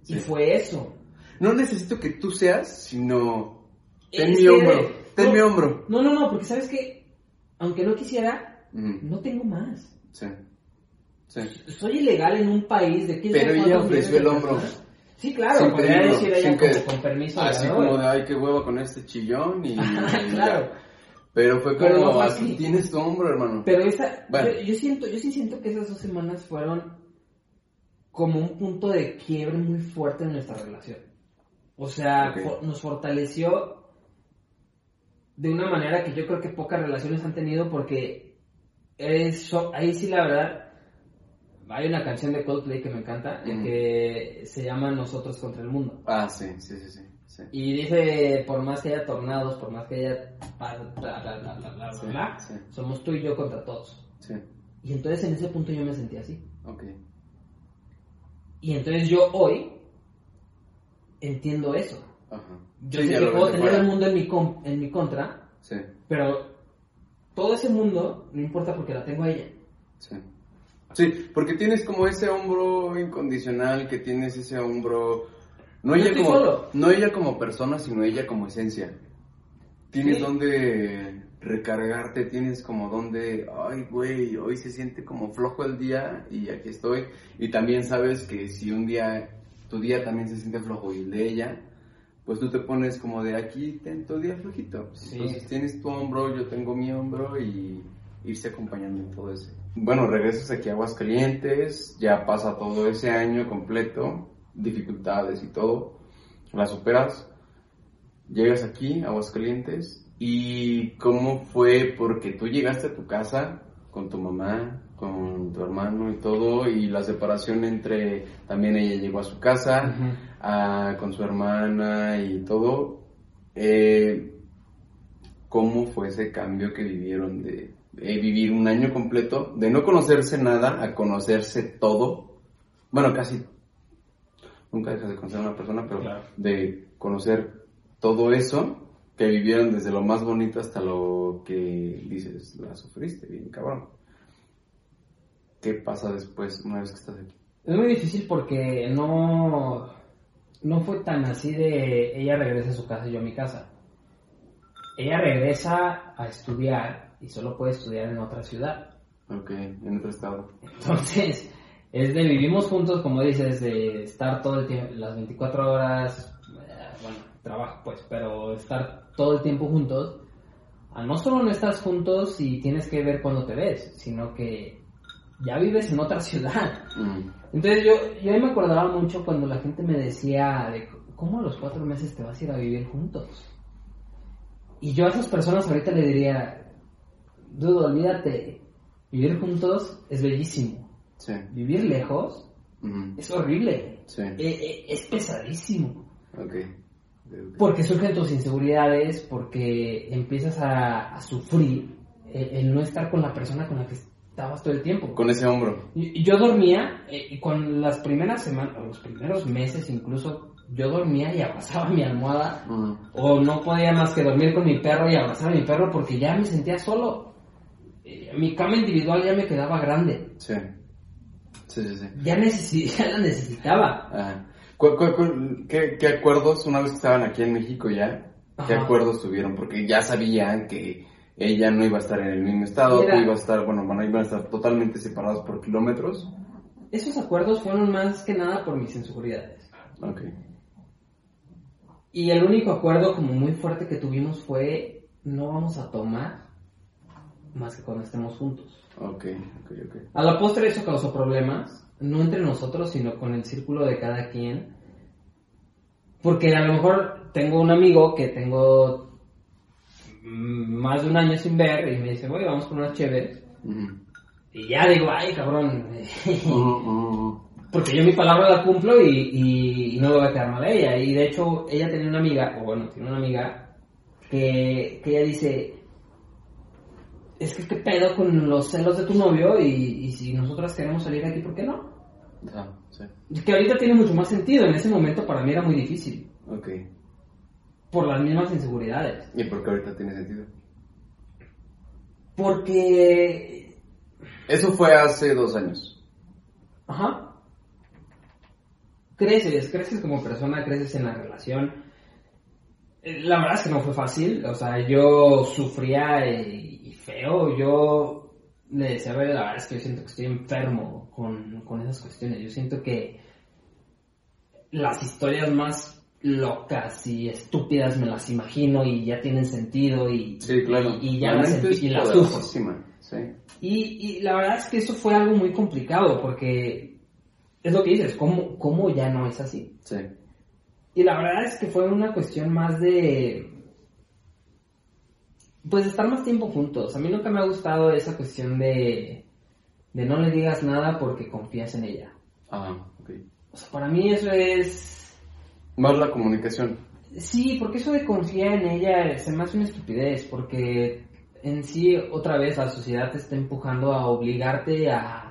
y sí. fue eso. No necesito que tú seas, sino... Ten Es mi hombro, ten no, mi hombro. No, no, no, porque sabes que, aunque no quisiera, no tengo más. Sí, sí. Soy ilegal en un país de quién Pero ella ofreció el hombro. personas. Sí, claro, Sin podría pedirlo, decir ella que- con permiso. Así como de, ay, qué hueva con este chillón y... Claro. Pero fue Pero como, no fue aquí así. tienes tu hombro, hermano. Pero esa, Bueno. yo, yo siento, yo sí siento que esas dos semanas fueron como un punto de quiebre muy fuerte en nuestra relación. O sea, nos fortaleció de una manera que yo creo que pocas relaciones han tenido porque eso, ahí sí la verdad, hay una canción de Coldplay que me encanta, Ujú. que se llama Nosotros contra el mundo. Ah, sí, sí, sí, sí. sí. Y dice, por más que haya tornados, por más que haya bla, Sí, sí. somos tú y yo contra todos. Sí, Y entonces en ese punto yo me sentí así. ok. Y entonces yo hoy entiendo eso. Ajá. Yo Sí, sé que puedo tener fuera. el mundo en mi, con- en mi contra, Sí, pero todo ese mundo no importa porque la tengo a ella. sí. Sí, porque tienes como ese hombro incondicional, que tienes ese hombro... No ella, como, solo. no ella como persona, sino ella como esencia. Tienes Sí. donde recargarte, tienes como donde, ay, güey, hoy se siente como flojo el día y aquí estoy. Y también sabes que si un día, tu día también se siente flojo y el de ella, pues tú te pones como de aquí, ten tu día flojito. Sí. Entonces tienes tu hombro, yo tengo mi hombro y irse acompañando en todo eso. Bueno, regresas aquí a Aguascalientes, ya pasa todo ese año completo, dificultades y todo, las superas, llegas aquí a Aguascalientes y cómo fue porque tú llegaste a tu casa con tu mamá, con tu hermano y todo y la separación entre también ella llegó a su casa a- con su hermana y todo. eh, ¿Cómo fue ese cambio que vivieron de, de vivir un año completo, de no conocerse nada a conocerse todo? Bueno, casi nunca dejas de conocer a una persona, pero Claro. de conocer todo eso que vivieron desde lo más bonito hasta lo que dices, la sufriste bien, cabrón. ¿Qué pasa después una vez que estás aquí? Es muy difícil porque no, no fue tan así de ella regresa a su casa y yo a mi casa. Ella regresa a estudiar y solo puede estudiar en otra ciudad. Ok, en otro estado. Entonces, es de vivimos juntos, como dices, de estar todo el tiempo, las 24 horas, eh, bueno, trabajo pues, pero estar todo el tiempo juntos. A no solo no estás juntos y tienes que ver cuando te ves, sino que ya vives en otra ciudad. Mm. Entonces yo, yo ahí me acordaba mucho cuando la gente me decía de cómo a los cuatro meses te vas a ir a vivir juntos. Y yo a esas personas ahorita le diría, dudo, olvídate, vivir juntos es bellísimo. Sí. Vivir lejos es horrible, Sí. E- e- es pesadísimo. Porque surgen tus inseguridades, porque empiezas a, a sufrir el, el no estar con la persona con la que estabas todo el tiempo. Con ese hombro. Yo dormía, eh, y con las primeras semanas, o los primeros meses incluso, yo dormía y abrazaba mi almohada, o no podía más que dormir con mi perro y abrazar a mi perro porque ya me sentía solo. Eh, Mi cama individual ya me quedaba grande, Sí. Sí, sí, sí. ya, necesi- ya la necesitaba. Ajá. ¿Cu- cu- cu- qué, qué acuerdos, una vez que estaban aquí en México ya, qué acuerdos tuvieron? Porque ya sabían que ella no iba a estar en el mismo estado, Mira. tú ibas a estar, bueno, van a, iban a estar totalmente separados por kilómetros. Esos acuerdos fueron más que nada por mis inseguridades. Ok. Y el único acuerdo como muy fuerte que tuvimos fue no vamos a tomar más que cuando estemos juntos. Ok, ok, ok. A la postre eso causó problemas, no entre nosotros, sino con el círculo de cada quien. Porque a lo mejor tengo un amigo que tengo mm, más de un año sin ver y me dice, oye, vamos con unas chéveres. Ujú. Y ya digo, ay, cabrón. Ujú. Porque yo mi palabra la cumplo y, y- y no le voy a quedar mal a ella. Y de hecho, ella tenía una amiga, o bueno, tiene una amiga, que, que ella dice, es que qué pedo con los celos de tu novio y, y si nosotras queremos salir de aquí, ¿por qué no? Ah, sí. Que ahorita tiene mucho más sentido, en ese momento para mí era muy difícil, Ok. por las mismas inseguridades. ¿Y por qué ahorita tiene sentido? Porque... Eso fue hace dos años. Ajá. Creces, creces como persona, creces en la relación. Eh, La verdad es que no fue fácil, o sea, yo sufría y feo, yo le decía, a la verdad es que yo siento que estoy enfermo con, con esas cuestiones, yo siento que las historias más locas y estúpidas me las imagino y ya tienen sentido y, Sí, claro. y, y ya La las, y las Sí. Y, y la verdad es que eso fue algo muy complicado porque es lo que dices, ¿cómo, cómo ya no es así? Sí. Y la verdad es que fue una cuestión más de... Pues estar más tiempo juntos. A mí nunca me ha gustado esa cuestión de... De no le digas nada porque confías en ella. Ah, ok. O sea, para mí eso es... Más la comunicación. Sí, porque eso de confiar en ella se me hace una estupidez, porque en sí otra vez la sociedad te está empujando a obligarte a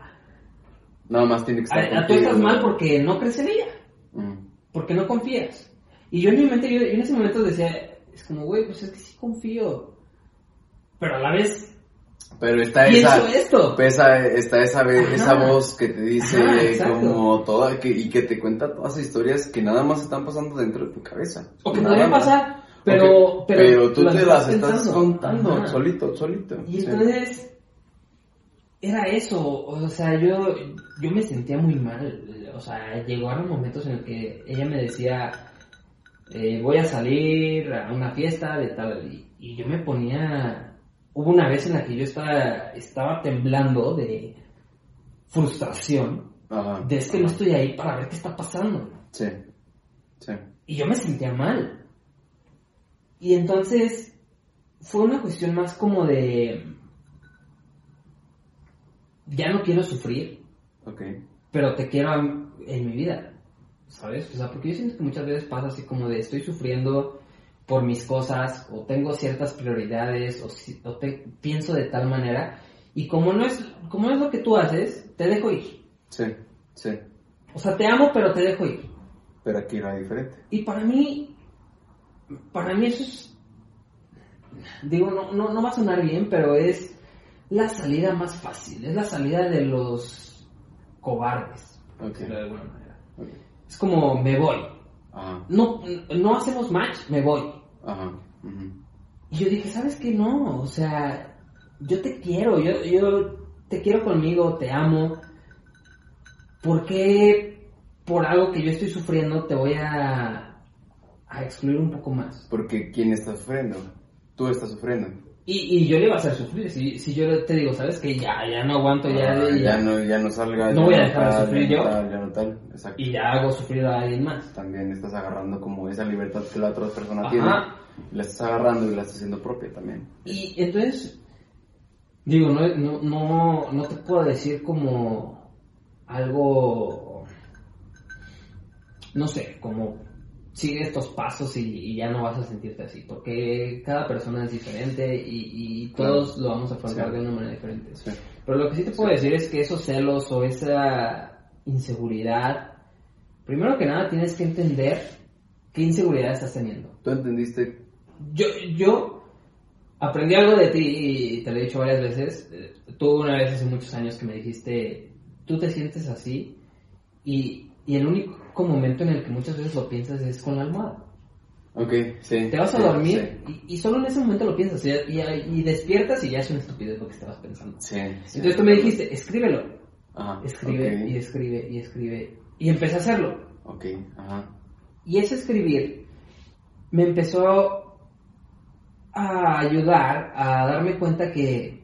Nada más tiene que estar A, a- tú estás mal porque no crees en ella, Mm. porque no confías. Y yo en mi mente, yo, yo en ese momento decía, es como, güey, pues es que sí confío. Pero a la vez Pero está esa, esto. pesa- está esa, Ajá. esa voz que te dice Ajá, como toda que, y que te cuenta todas las historias que nada más están pasando dentro de tu cabeza. O que Nada podría más. pasar, pero, Ok, pero, tú te las estás contando Ajá. solito, solito. Y sí. entonces, era eso, o sea, yo, yo me sentía muy mal, o sea, llegaron momentos en el que ella me decía, eh, voy a salir a una fiesta de tal, y, y yo me ponía, hubo una vez en la que yo estaba, estaba temblando de frustración, Ajá. de es que no estoy ahí para ver qué está pasando. Sí, sí. Y yo me sentía mal. Y entonces fue una cuestión más como de... Ya no quiero sufrir, Ok. pero te quiero en, en mi vida. ¿Sabes? O sea, porque yo siento que muchas veces pasa así como de estoy sufriendo por mis cosas o tengo ciertas prioridades o, si- o te, pienso de tal manera y como no es como no es lo que tú haces, te dejo ir. Sí, sí. O sea, te amo, pero te dejo ir. Pero aquí era diferente. Y para mí, para mí eso es, digo, no, no, no va a sonar bien, pero es la salida más fácil, es la salida de los cobardes, por Ok. decirlo de alguna manera. Es como, me voy. Ajá, No, no hacemos match, me voy. Ajá. Y yo dije, ¿sabes qué? No, o sea, yo te quiero, yo, yo te quiero conmigo, te amo. ¿Por qué por algo que yo estoy sufriendo te voy a, a excluir un poco más? Porque ¿quién está sufriendo? Tú estás sufriendo. Y, y yo le iba a hacer sufrir, si, si yo te digo, ¿sabes qué? Ya, ya no aguanto, ya, Ah, ya, ya no, ya no salga. No voy a dejar de sufrir ya yo. no tal, ya no tal. Exacto. y ya hago sufrir a alguien más. También estás agarrando como esa libertad que la otra persona Ajá. tiene. La estás agarrando y la estás haciendo propia también. Y entonces, digo, no, no, no, no te puedo decir como algo, no sé, como sigue estos pasos y, y ya no vas a sentirte así, porque cada persona es diferente y, y todos lo vamos a afrontar Sí. de una manera diferente. Sí. Pero lo que sí te puedo decir es que esos celos o esa inseguridad, primero que nada tienes que entender qué inseguridad estás teniendo. ¿Tú entendiste? Yo, yo aprendí algo de ti y te lo he dicho varias veces. Eh, Tú una vez hace muchos años que me dijiste, tú te sientes así y, y el único momento en el que muchas veces lo piensas es con la almohada. Ok, sí. Te vas a sí, dormir y, y solo en ese momento lo piensas y, y- y despiertas y ya es una estupidez lo que estabas pensando. Sí. sí, sí. Entonces tú me dijiste, escríbelo. Ajá. Escribe ok, y escribe y escribe. Y empecé a hacerlo. Ok, ajá. Y ese escribir me empezó a ayudar a darme cuenta que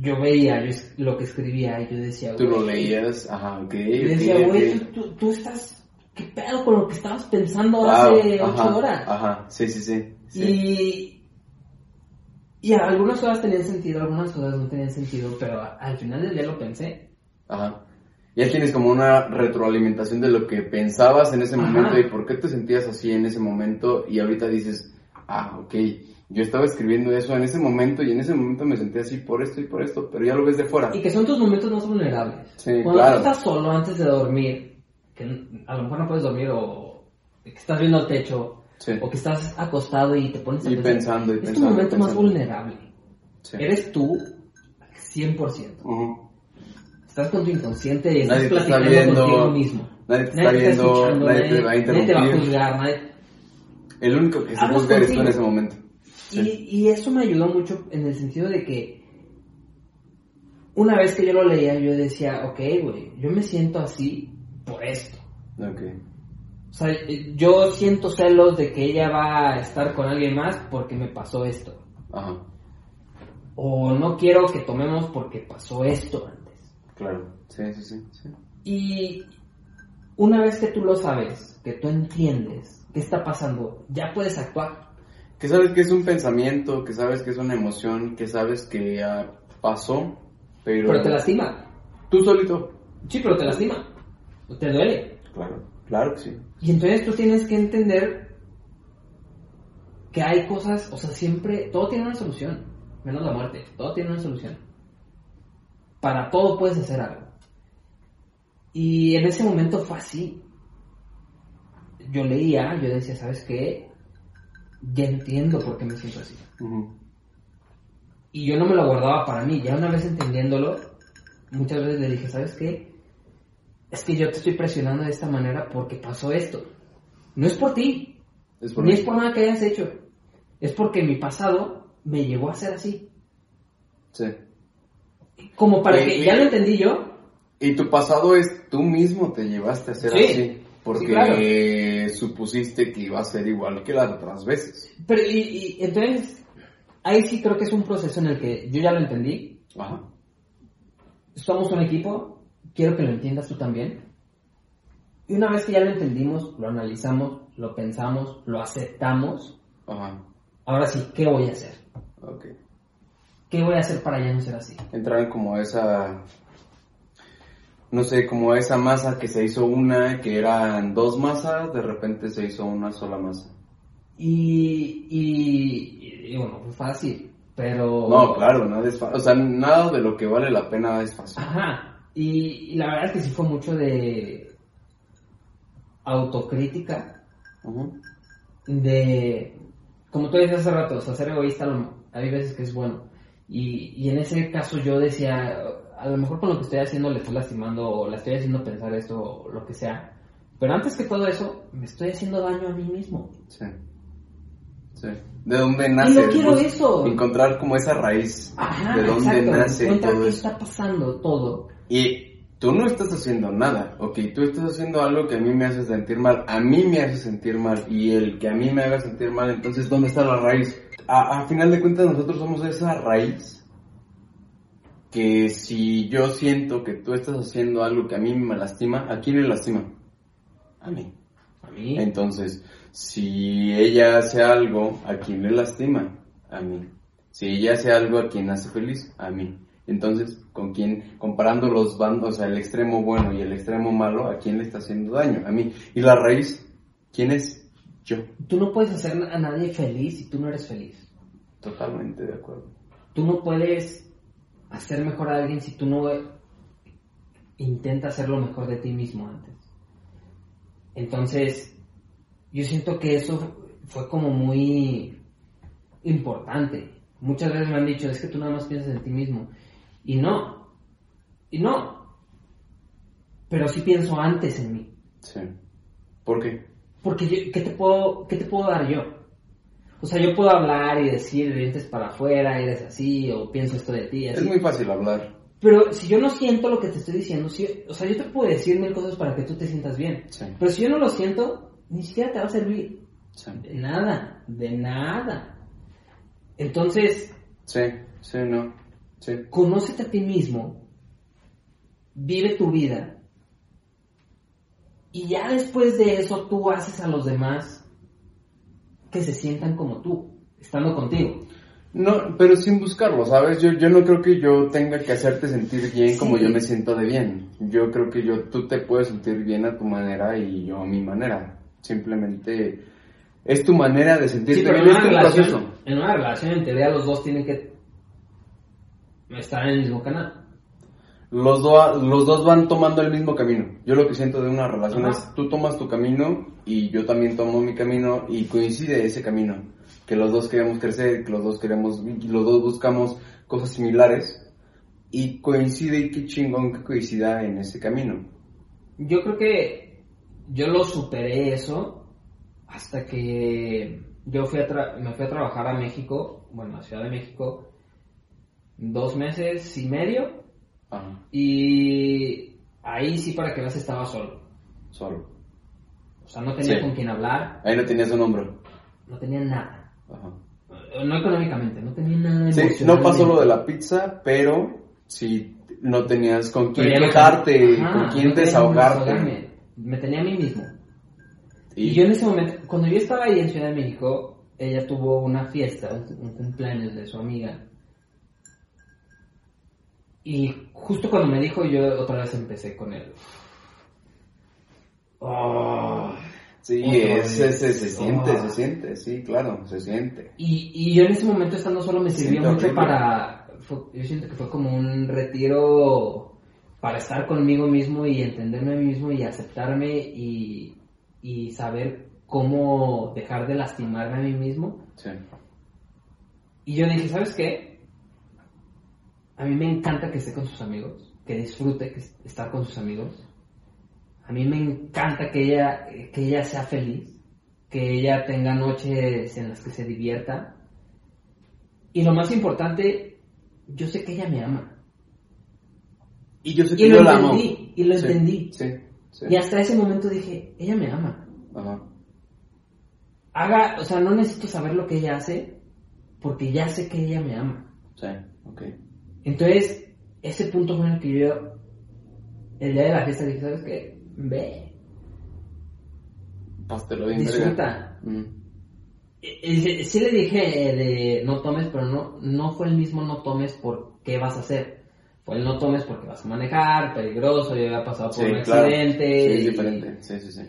yo veía yo lo que escribía y yo decía, Tú lo leías, ajá, ok. Y ok, decía, güey, tú, tú- tú estás, ¿qué pedo con lo que estabas pensando Wow, hace ajá, ocho horas? Ajá, sí, sí, sí. sí. Y, y algunas cosas tenían sentido, algunas cosas no tenían sentido, pero al final del día lo pensé. Ajá. Ya tienes como una retroalimentación de lo que pensabas en ese Ajá. momento y por qué te sentías así en ese momento y ahorita dices, ah, ok, yo estaba escribiendo eso en ese momento y en ese momento me sentí así por esto y por esto, pero ya lo ves de fuera. Y que son tus momentos más vulnerables. Sí, Cuando claro. tú estás solo antes de dormir, que a lo mejor no puedes dormir o que estás viendo el techo Sí. o que estás acostado y te pones a Y pensar, pensando y es tu pensando, momento más pensando. vulnerable. Sí. Eres tú 100%. Ujú. Estás con tu inconsciente y estás Nadie te está platicando viendo, contigo mismo. nadie te está viendo, escuchando, nadie te va a nadie te va a interrumpir. juzgar, nadie- El único que eres tú en ese momento. Sí. Y, y eso me ayudó mucho en el sentido de que una vez que yo lo leía, yo decía, ok, güey, yo me siento así por esto. Ok. O sea, yo siento celos de que ella va a estar con alguien más porque me pasó esto. Ajá. O no quiero que tomemos porque pasó esto antes. Claro. Sí, sí, sí. sí. Y una vez que tú lo sabes, que tú entiendes qué está pasando, ya puedes actuar. Que sabes que es un pensamiento, que sabes que es una emoción, que sabes que ah, pasó, pero... Pero te lastima. Tú solito. Sí, pero te lastima. Te duele. Claro, claro que sí. Y entonces tú tienes que entender que hay cosas, o sea, siempre, todo tiene una solución, menos la muerte, todo tiene una solución. Para todo puedes hacer algo. Y en ese momento fue así. Yo leía, yo decía, ¿sabes qué? Ya entiendo por qué me siento así. Y yo no me lo guardaba para mí. Ya una vez entendiéndolo, muchas veces le dije, ¿sabes qué? Es que yo te estoy presionando de esta manera porque pasó esto. No es por ti, Es por ni mí. es por nada que hayas hecho. Es porque mi pasado me llevó a ser así. Sí. Como para Y- que y- ya lo entendí yo. Y tu pasado es tú mismo te llevaste a ser Sí. así. Porque Sí, claro. supusiste que iba a ser igual que las otras veces. Pero y, y entonces, ahí sí creo que es un proceso en el que yo ya lo entendí. Ajá. Somos un equipo, quiero que lo entiendas tú también. Y una vez que ya lo entendimos, lo analizamos, lo pensamos, lo aceptamos, Ajá. ahora sí, ¿qué voy a hacer? Ok. ¿Qué voy a hacer para ya no ser así? Entraron como a esa. No sé, como esa masa que se hizo una, que eran dos masas, de repente se hizo una sola masa. Y, y, y bueno, fue fácil, pero... No, claro, nada es fácil. O sea, nada de lo que vale la pena es fácil. Ajá. Y, y la verdad es que sí fue mucho de autocrítica, Ujú. de, como tú decías hace rato, o sea, ser egoísta lo- hay veces que es bueno. Y, y en ese caso yo decía, a lo mejor con lo que estoy haciendo le estoy lastimando o la estoy haciendo pensar esto o lo que sea. Pero antes que todo eso, me estoy haciendo daño a mí mismo. Sí. Sí. ¿De dónde nace? no quiero Bus- eso. Encontrar como esa raíz. Ajá, de dónde exacto. nace encuentra todo qué está pasando todo. Y tú no estás haciendo nada, ok, tú estás haciendo algo que a mí me hace sentir mal, a mí me hace sentir mal, y el que a mí me haga sentir mal, entonces, ¿dónde está la raíz? A, a final de cuentas, nosotros somos esa raíz que si yo siento que tú estás haciendo algo que a mí me lastima, ¿a quién le lastima? A mí. A mí. Entonces, si ella hace algo, ¿a quién le lastima? A mí. Si ella hace algo, ¿a quién hace feliz? A mí. Entonces, ¿con quién, comparando los bandos, o sea, el extremo bueno y el extremo malo, ¿a quién le está haciendo daño? A mí. Y la raíz, ¿quién es? Yo. Tú no puedes hacer a nadie feliz si tú no eres feliz. Totalmente de acuerdo. Tú no puedes hacer mejor a alguien si tú no intentas hacer lo mejor de ti mismo antes. Entonces, yo siento que eso fue como muy importante. Muchas veces me han dicho, es que tú nada más piensas en ti mismo. Y no, y no. Pero sí pienso antes en mí. Sí. ¿Por qué? Porque yo- ¿qué, te puedo, ¿qué te puedo dar yo? O sea, yo puedo hablar y decir de dientes para afuera, eres así, o pienso esto de ti, Es muy fácil hablar. Pero si yo no siento lo que te estoy diciendo, si- o sea, yo te puedo decir mil cosas para que tú te sientas bien. Sí. Pero si yo no lo siento, ni siquiera te va a servir. Sí. De nada, de nada. Entonces, Sí, sí, no. Sí. conócete a ti mismo, vive tu vida, y ya después de eso tú haces a los demás que se sientan como tú, estando contigo. No, pero sin buscarlo, ¿sabes? Yo, yo no creo que yo tenga que hacerte sentir bien como yo me siento de bien. Yo creo que yo, tú te puedes sentir bien a tu manera y yo a mi manera. Simplemente es tu manera de sentirte Sí, pero bien, en una, relación, en una relación, en teoría, los dos tienen que estar en el mismo canal. Los, do- los dos van tomando el mismo camino. Yo lo que siento de una relación Ajá. es tú tomas tu camino y yo también tomo mi camino y coincide ese camino. Que los dos queremos crecer, que los dos queremos, los dos buscamos cosas similares y coincide y qué chingón que coincida en ese camino. Yo creo que yo lo superé eso hasta que yo fui a tra- me fui a trabajar a México, bueno, a Ciudad de México, dos meses y medio, Ajá, y ahí sí para que veas estaba solo. solo. O sea, no tenía Sí. con quién hablar, Ahí no tenías un hombro. no tenía nada. Ajá. Eh, No económicamente, no tenía nada Sí, no pasó lo de la pizza, pero sí no tenías con quién no- quejarte, Ajá, con quién no desahogarte. Me tenía a mí mismo. Y, Y yo en ese momento, cuando yo estaba ahí en Ciudad de México, ella tuvo una fiesta, un, un cumpleaños de su amiga. Y justo cuando me dijo, yo otra vez empecé con él. Oh. sí, otra es- vez. es- se siente, Ah. se siente, sí, claro, se siente. Y, y yo en ese momento estando solo me sirvió mucho horrible. para... fue- yo siento que fue como un retiro para estar conmigo mismo y entenderme a mí mismo y aceptarme y, y saber cómo dejar de lastimarme a mí mismo. Sí. Y yo dije, ¿sabes qué? A mí me encanta que esté con sus amigos, que disfrute estar con sus amigos. A mí me encanta que ella, que ella sea feliz, que ella tenga noches en las que se divierta. Y lo más importante, yo sé que ella me ama. Y yo sé que Y yo amo. entendí, y lo Sí, entendí. Sí, sí. Y hasta ese momento dije, ella me ama. Ajá. Haga, o sea, no necesito saber lo que ella hace, porque ya sé que ella me ama. Sí, ok. Entonces, ese punto fue en el que yo, el día de la fiesta, dije, ¿sabes qué? Ve, Pastelo bien verga. disfruta. Mm. Y- y Sí le dije eh, de no tomes, pero no, no fue el mismo no tomes por qué vas a hacer. Fue el no tomes porque vas a manejar, peligroso, yo había pasado por Sí, un claro. accidente. Sí, es y- diferente. Sí, sí, sí.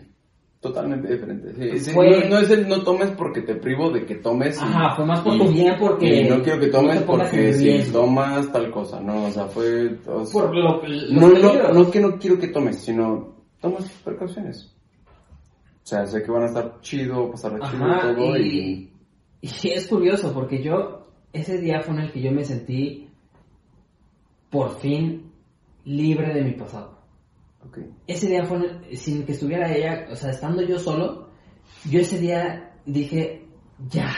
Totalmente diferente. Sí, sí, Fue- No, no es el no tomes porque te privo de que tomes. y- Ajá, fue más por tu bien porque... y no quiero que tomes no porque si tomas tal cosa. No, o sea, fue. o sea, Por lo, los no, no, no que no quiero que tomes, sino tomas precauciones. O sea, sé que van a estar chido, pasar chido Ajá, todo. Y... y, y es curioso porque yo, ese día fue en el que yo me sentí por fin libre de mi pasado. Ese día fue, sin que estuviera ella, o sea, estando yo solo, yo ese día dije, ya,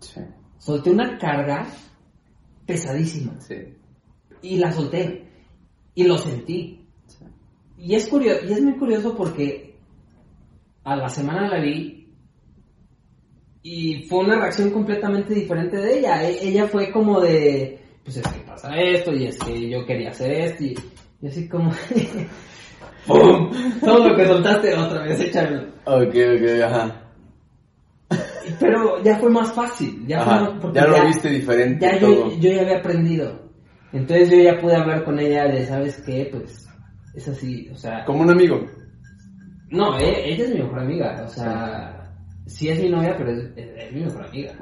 Sí. solté una carga pesadísima Sí. y la solté y lo sentí. sí. Y es curioso, y es muy curioso porque a la semana la vi y fue una reacción completamente diferente de ella. E- ella fue como de, pues es que pasa esto y es que yo quería hacer esto y, y así como, ¡pum! Todo lo que soltaste otra vez, échalo. Ok, ok, ajá. Pero ya fue más fácil, ya, fue más- porque ya lo viste diferente Ya todo. yo, yo ya había aprendido. Entonces yo ya pude hablar con ella de, ¿sabes qué? Pues es así, o sea... Como un amigo. No, e- ella es mi mejor amiga, o sea, sí es mi novia, pero es, es- es mi mejor amiga.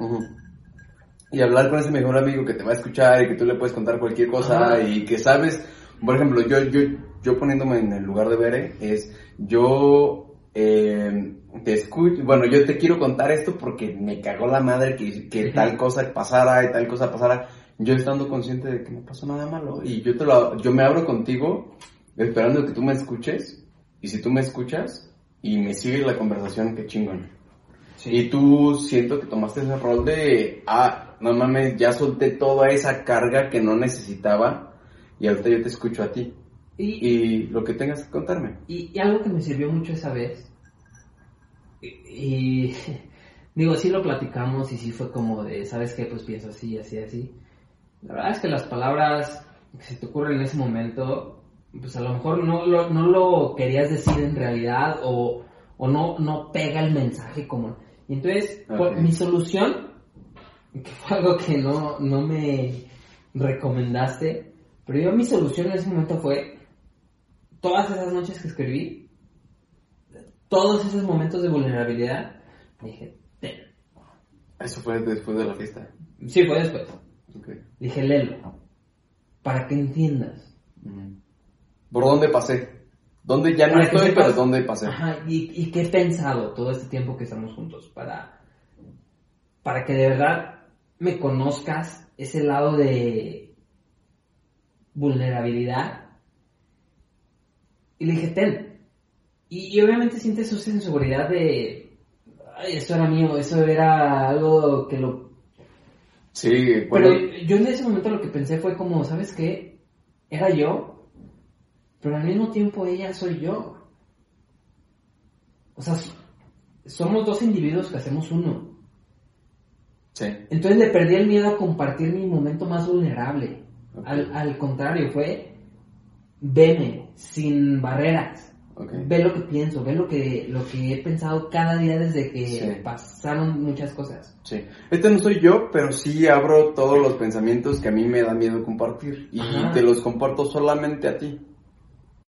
Y hablar con ese mejor amigo que te va a escuchar y que tú le puedes contar cualquier cosa Ajá. y que sabes, por ejemplo, yo, yo, yo poniéndome en el lugar de Bere, es yo eh, te escucho, bueno, yo te quiero contar esto porque me cagó la madre que, que tal cosa pasara y tal cosa pasara, yo estando consciente de que no pasó nada malo y yo te lo, yo me abro contigo esperando que tú me escuches y si tú me escuchas y me sigues la conversación, qué chingón. Y tú siento que tomaste ese rol de, ah, no mames, ya solté toda esa carga que no necesitaba y ahorita yo te escucho a ti. Y, Y lo que tengas que contarme. y, y algo que me sirvió mucho esa vez, y, y, digo, sí lo platicamos y sí fue como de, ¿sabes qué? Pues pienso así, así, así. La verdad es que las palabras que se te ocurren en ese momento, pues a lo mejor no lo, no lo querías decir en realidad o, o no, no pega el mensaje como... Y entonces, Ok. por- mi solución, que fue algo que no, no me recomendaste, pero yo mi solución en ese momento fue, todas esas noches que escribí, todos esos momentos de vulnerabilidad, dije, "Ten". Eso fue después de la fiesta. sí, fue después, Ok. dije, léelo, para que entiendas. ¿Por dónde pasé? ¿Dónde ya no Para estoy, pero dónde pasé? Ajá, y, y qué he pensado todo este tiempo que estamos juntos para, para que de verdad me conozcas ese lado de vulnerabilidad. Y le dije, ten. Y, y obviamente sientes esa inseguridad de, ay, eso era mío, eso era algo que lo... Sí, Pero bueno, yo en ese momento lo que pensé fue como, ¿sabes qué? Era yo, pero al mismo tiempo ella soy yo. O sea, somos dos individuos que hacemos uno. sí. Entonces le perdí el miedo a compartir mi momento más vulnerable. Al, al contrario, fue, veme, sin barreras. Ve lo que pienso, ve lo que, lo que he pensado cada día desde que Sí. pasaron muchas cosas. Sí. Este no soy yo, pero sí abro todos los pensamientos que a mí me da miedo compartir. Y Ajá. te los comparto solamente a ti.